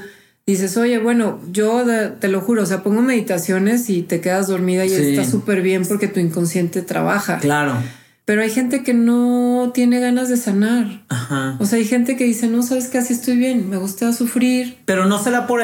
dices, oye, bueno, yo te lo juro, o sea, pongo meditaciones y te quedas dormida y está súper bien porque tu inconsciente trabaja. Claro. Pero hay gente que no tiene ganas de sanar. Ajá. O sea, hay gente que dice, no, sabes que así estoy bien, me gusta sufrir. Pero no será por,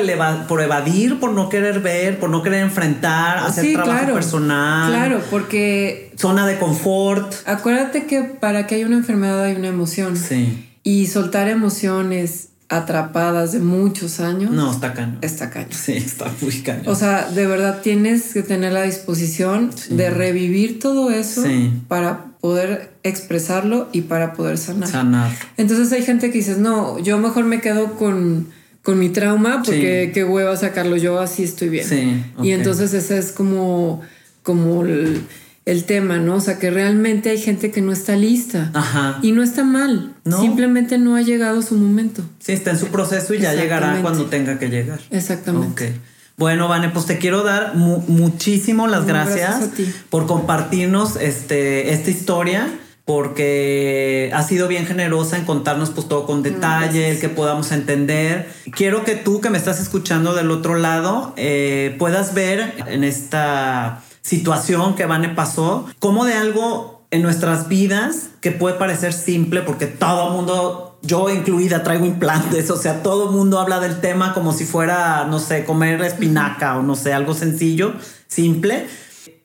por evadir, por no querer ver, por no querer enfrentar, hacer trabajo personal. Claro, porque... Zona de confort. Acuérdate que para que haya una enfermedad hay una emoción. Sí. Y soltar emociones atrapadas de muchos años. No, está caño. Está caño. Sí, está muy caño. O sea, de verdad tienes que tener la disposición de revivir todo eso para poder expresarlo y para poder sanar. Sanar. Entonces hay gente que dices, no, yo mejor me quedo con, con mi trauma porque qué hueva sacarlo, yo así estoy bien. Sí. Y entonces ese es como, como el, el tema, ¿no? O sea, que realmente hay gente que no está lista. Ajá. Y no está mal. Simplemente no ha llegado su momento. Sí, está en su proceso y ya llegará cuando tenga que llegar. Exactamente. Ok. Bueno, Vane, pues te quiero dar muchísimo las gracias, por compartirnos este, esta historia porque ha sido bien generosa en contarnos pues todo con detalle, el que podamos entender. Quiero que tú que me estás escuchando del otro lado eh, puedas ver en esta situación que Vane pasó, como de algo en nuestras vidas que puede parecer simple porque todo el mundo yo incluida traigo implantes, o sea, todo el mundo habla del tema como si fuera, no sé, comer espinaca o no sé, algo sencillo, simple.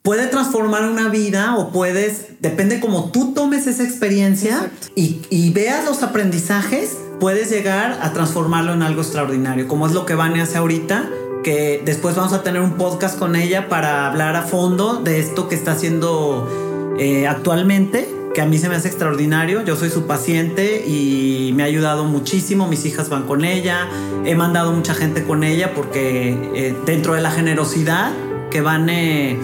Puede transformar una vida o puedes, depende como tú tomes esa experiencia y, y, veas los aprendizajes, puedes llegar a transformarlo en algo extraordinario, como es lo que Vane hace ahorita, que después vamos a tener un podcast con ella para hablar a fondo de esto que está haciendo eh, actualmente que a mí se me hace extraordinario. Yo soy su paciente y me ha ayudado muchísimo. Mis hijas van con ella. He mandado mucha gente con ella porque eh, dentro de la generosidad que Vane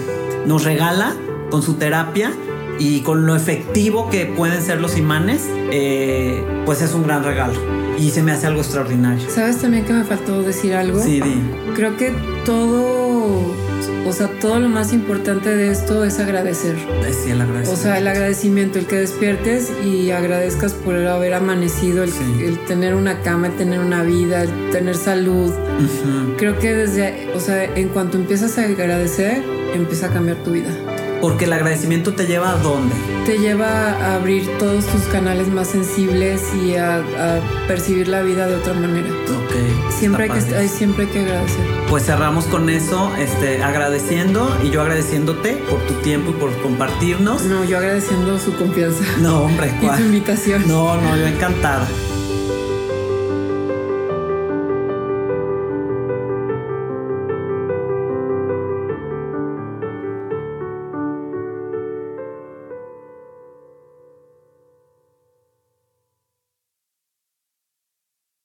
nos regala con su terapia y con lo efectivo que pueden ser los imanes, eh, pues es un gran regalo. Y se me hace algo extraordinario. ¿Sabes también que me faltó decir algo? Sí, di. Creo que todo o sea, todo lo más importante de esto es agradecer. Sí, el agradecimiento. O sea, el agradecimiento, el que despiertes y agradezcas por haber amanecido, el, tener una cama, el tener una vida, el tener salud. Creo que desde, o sea, en cuanto empiezas a agradecer, empieza a cambiar tu vida. Porque el agradecimiento te lleva a dónde? Te lleva a abrir todos tus canales más sensibles y a, percibir la vida de otra manera. Ok. Siempre hay, que, siempre hay que agradecer. Pues cerramos con eso, este, agradeciendo y yo agradeciéndote por tu tiempo y por compartirnos. No, yo agradeciendo su confianza. No, hombre, ¿cuál? Y su invitación. No, no, yo encantada.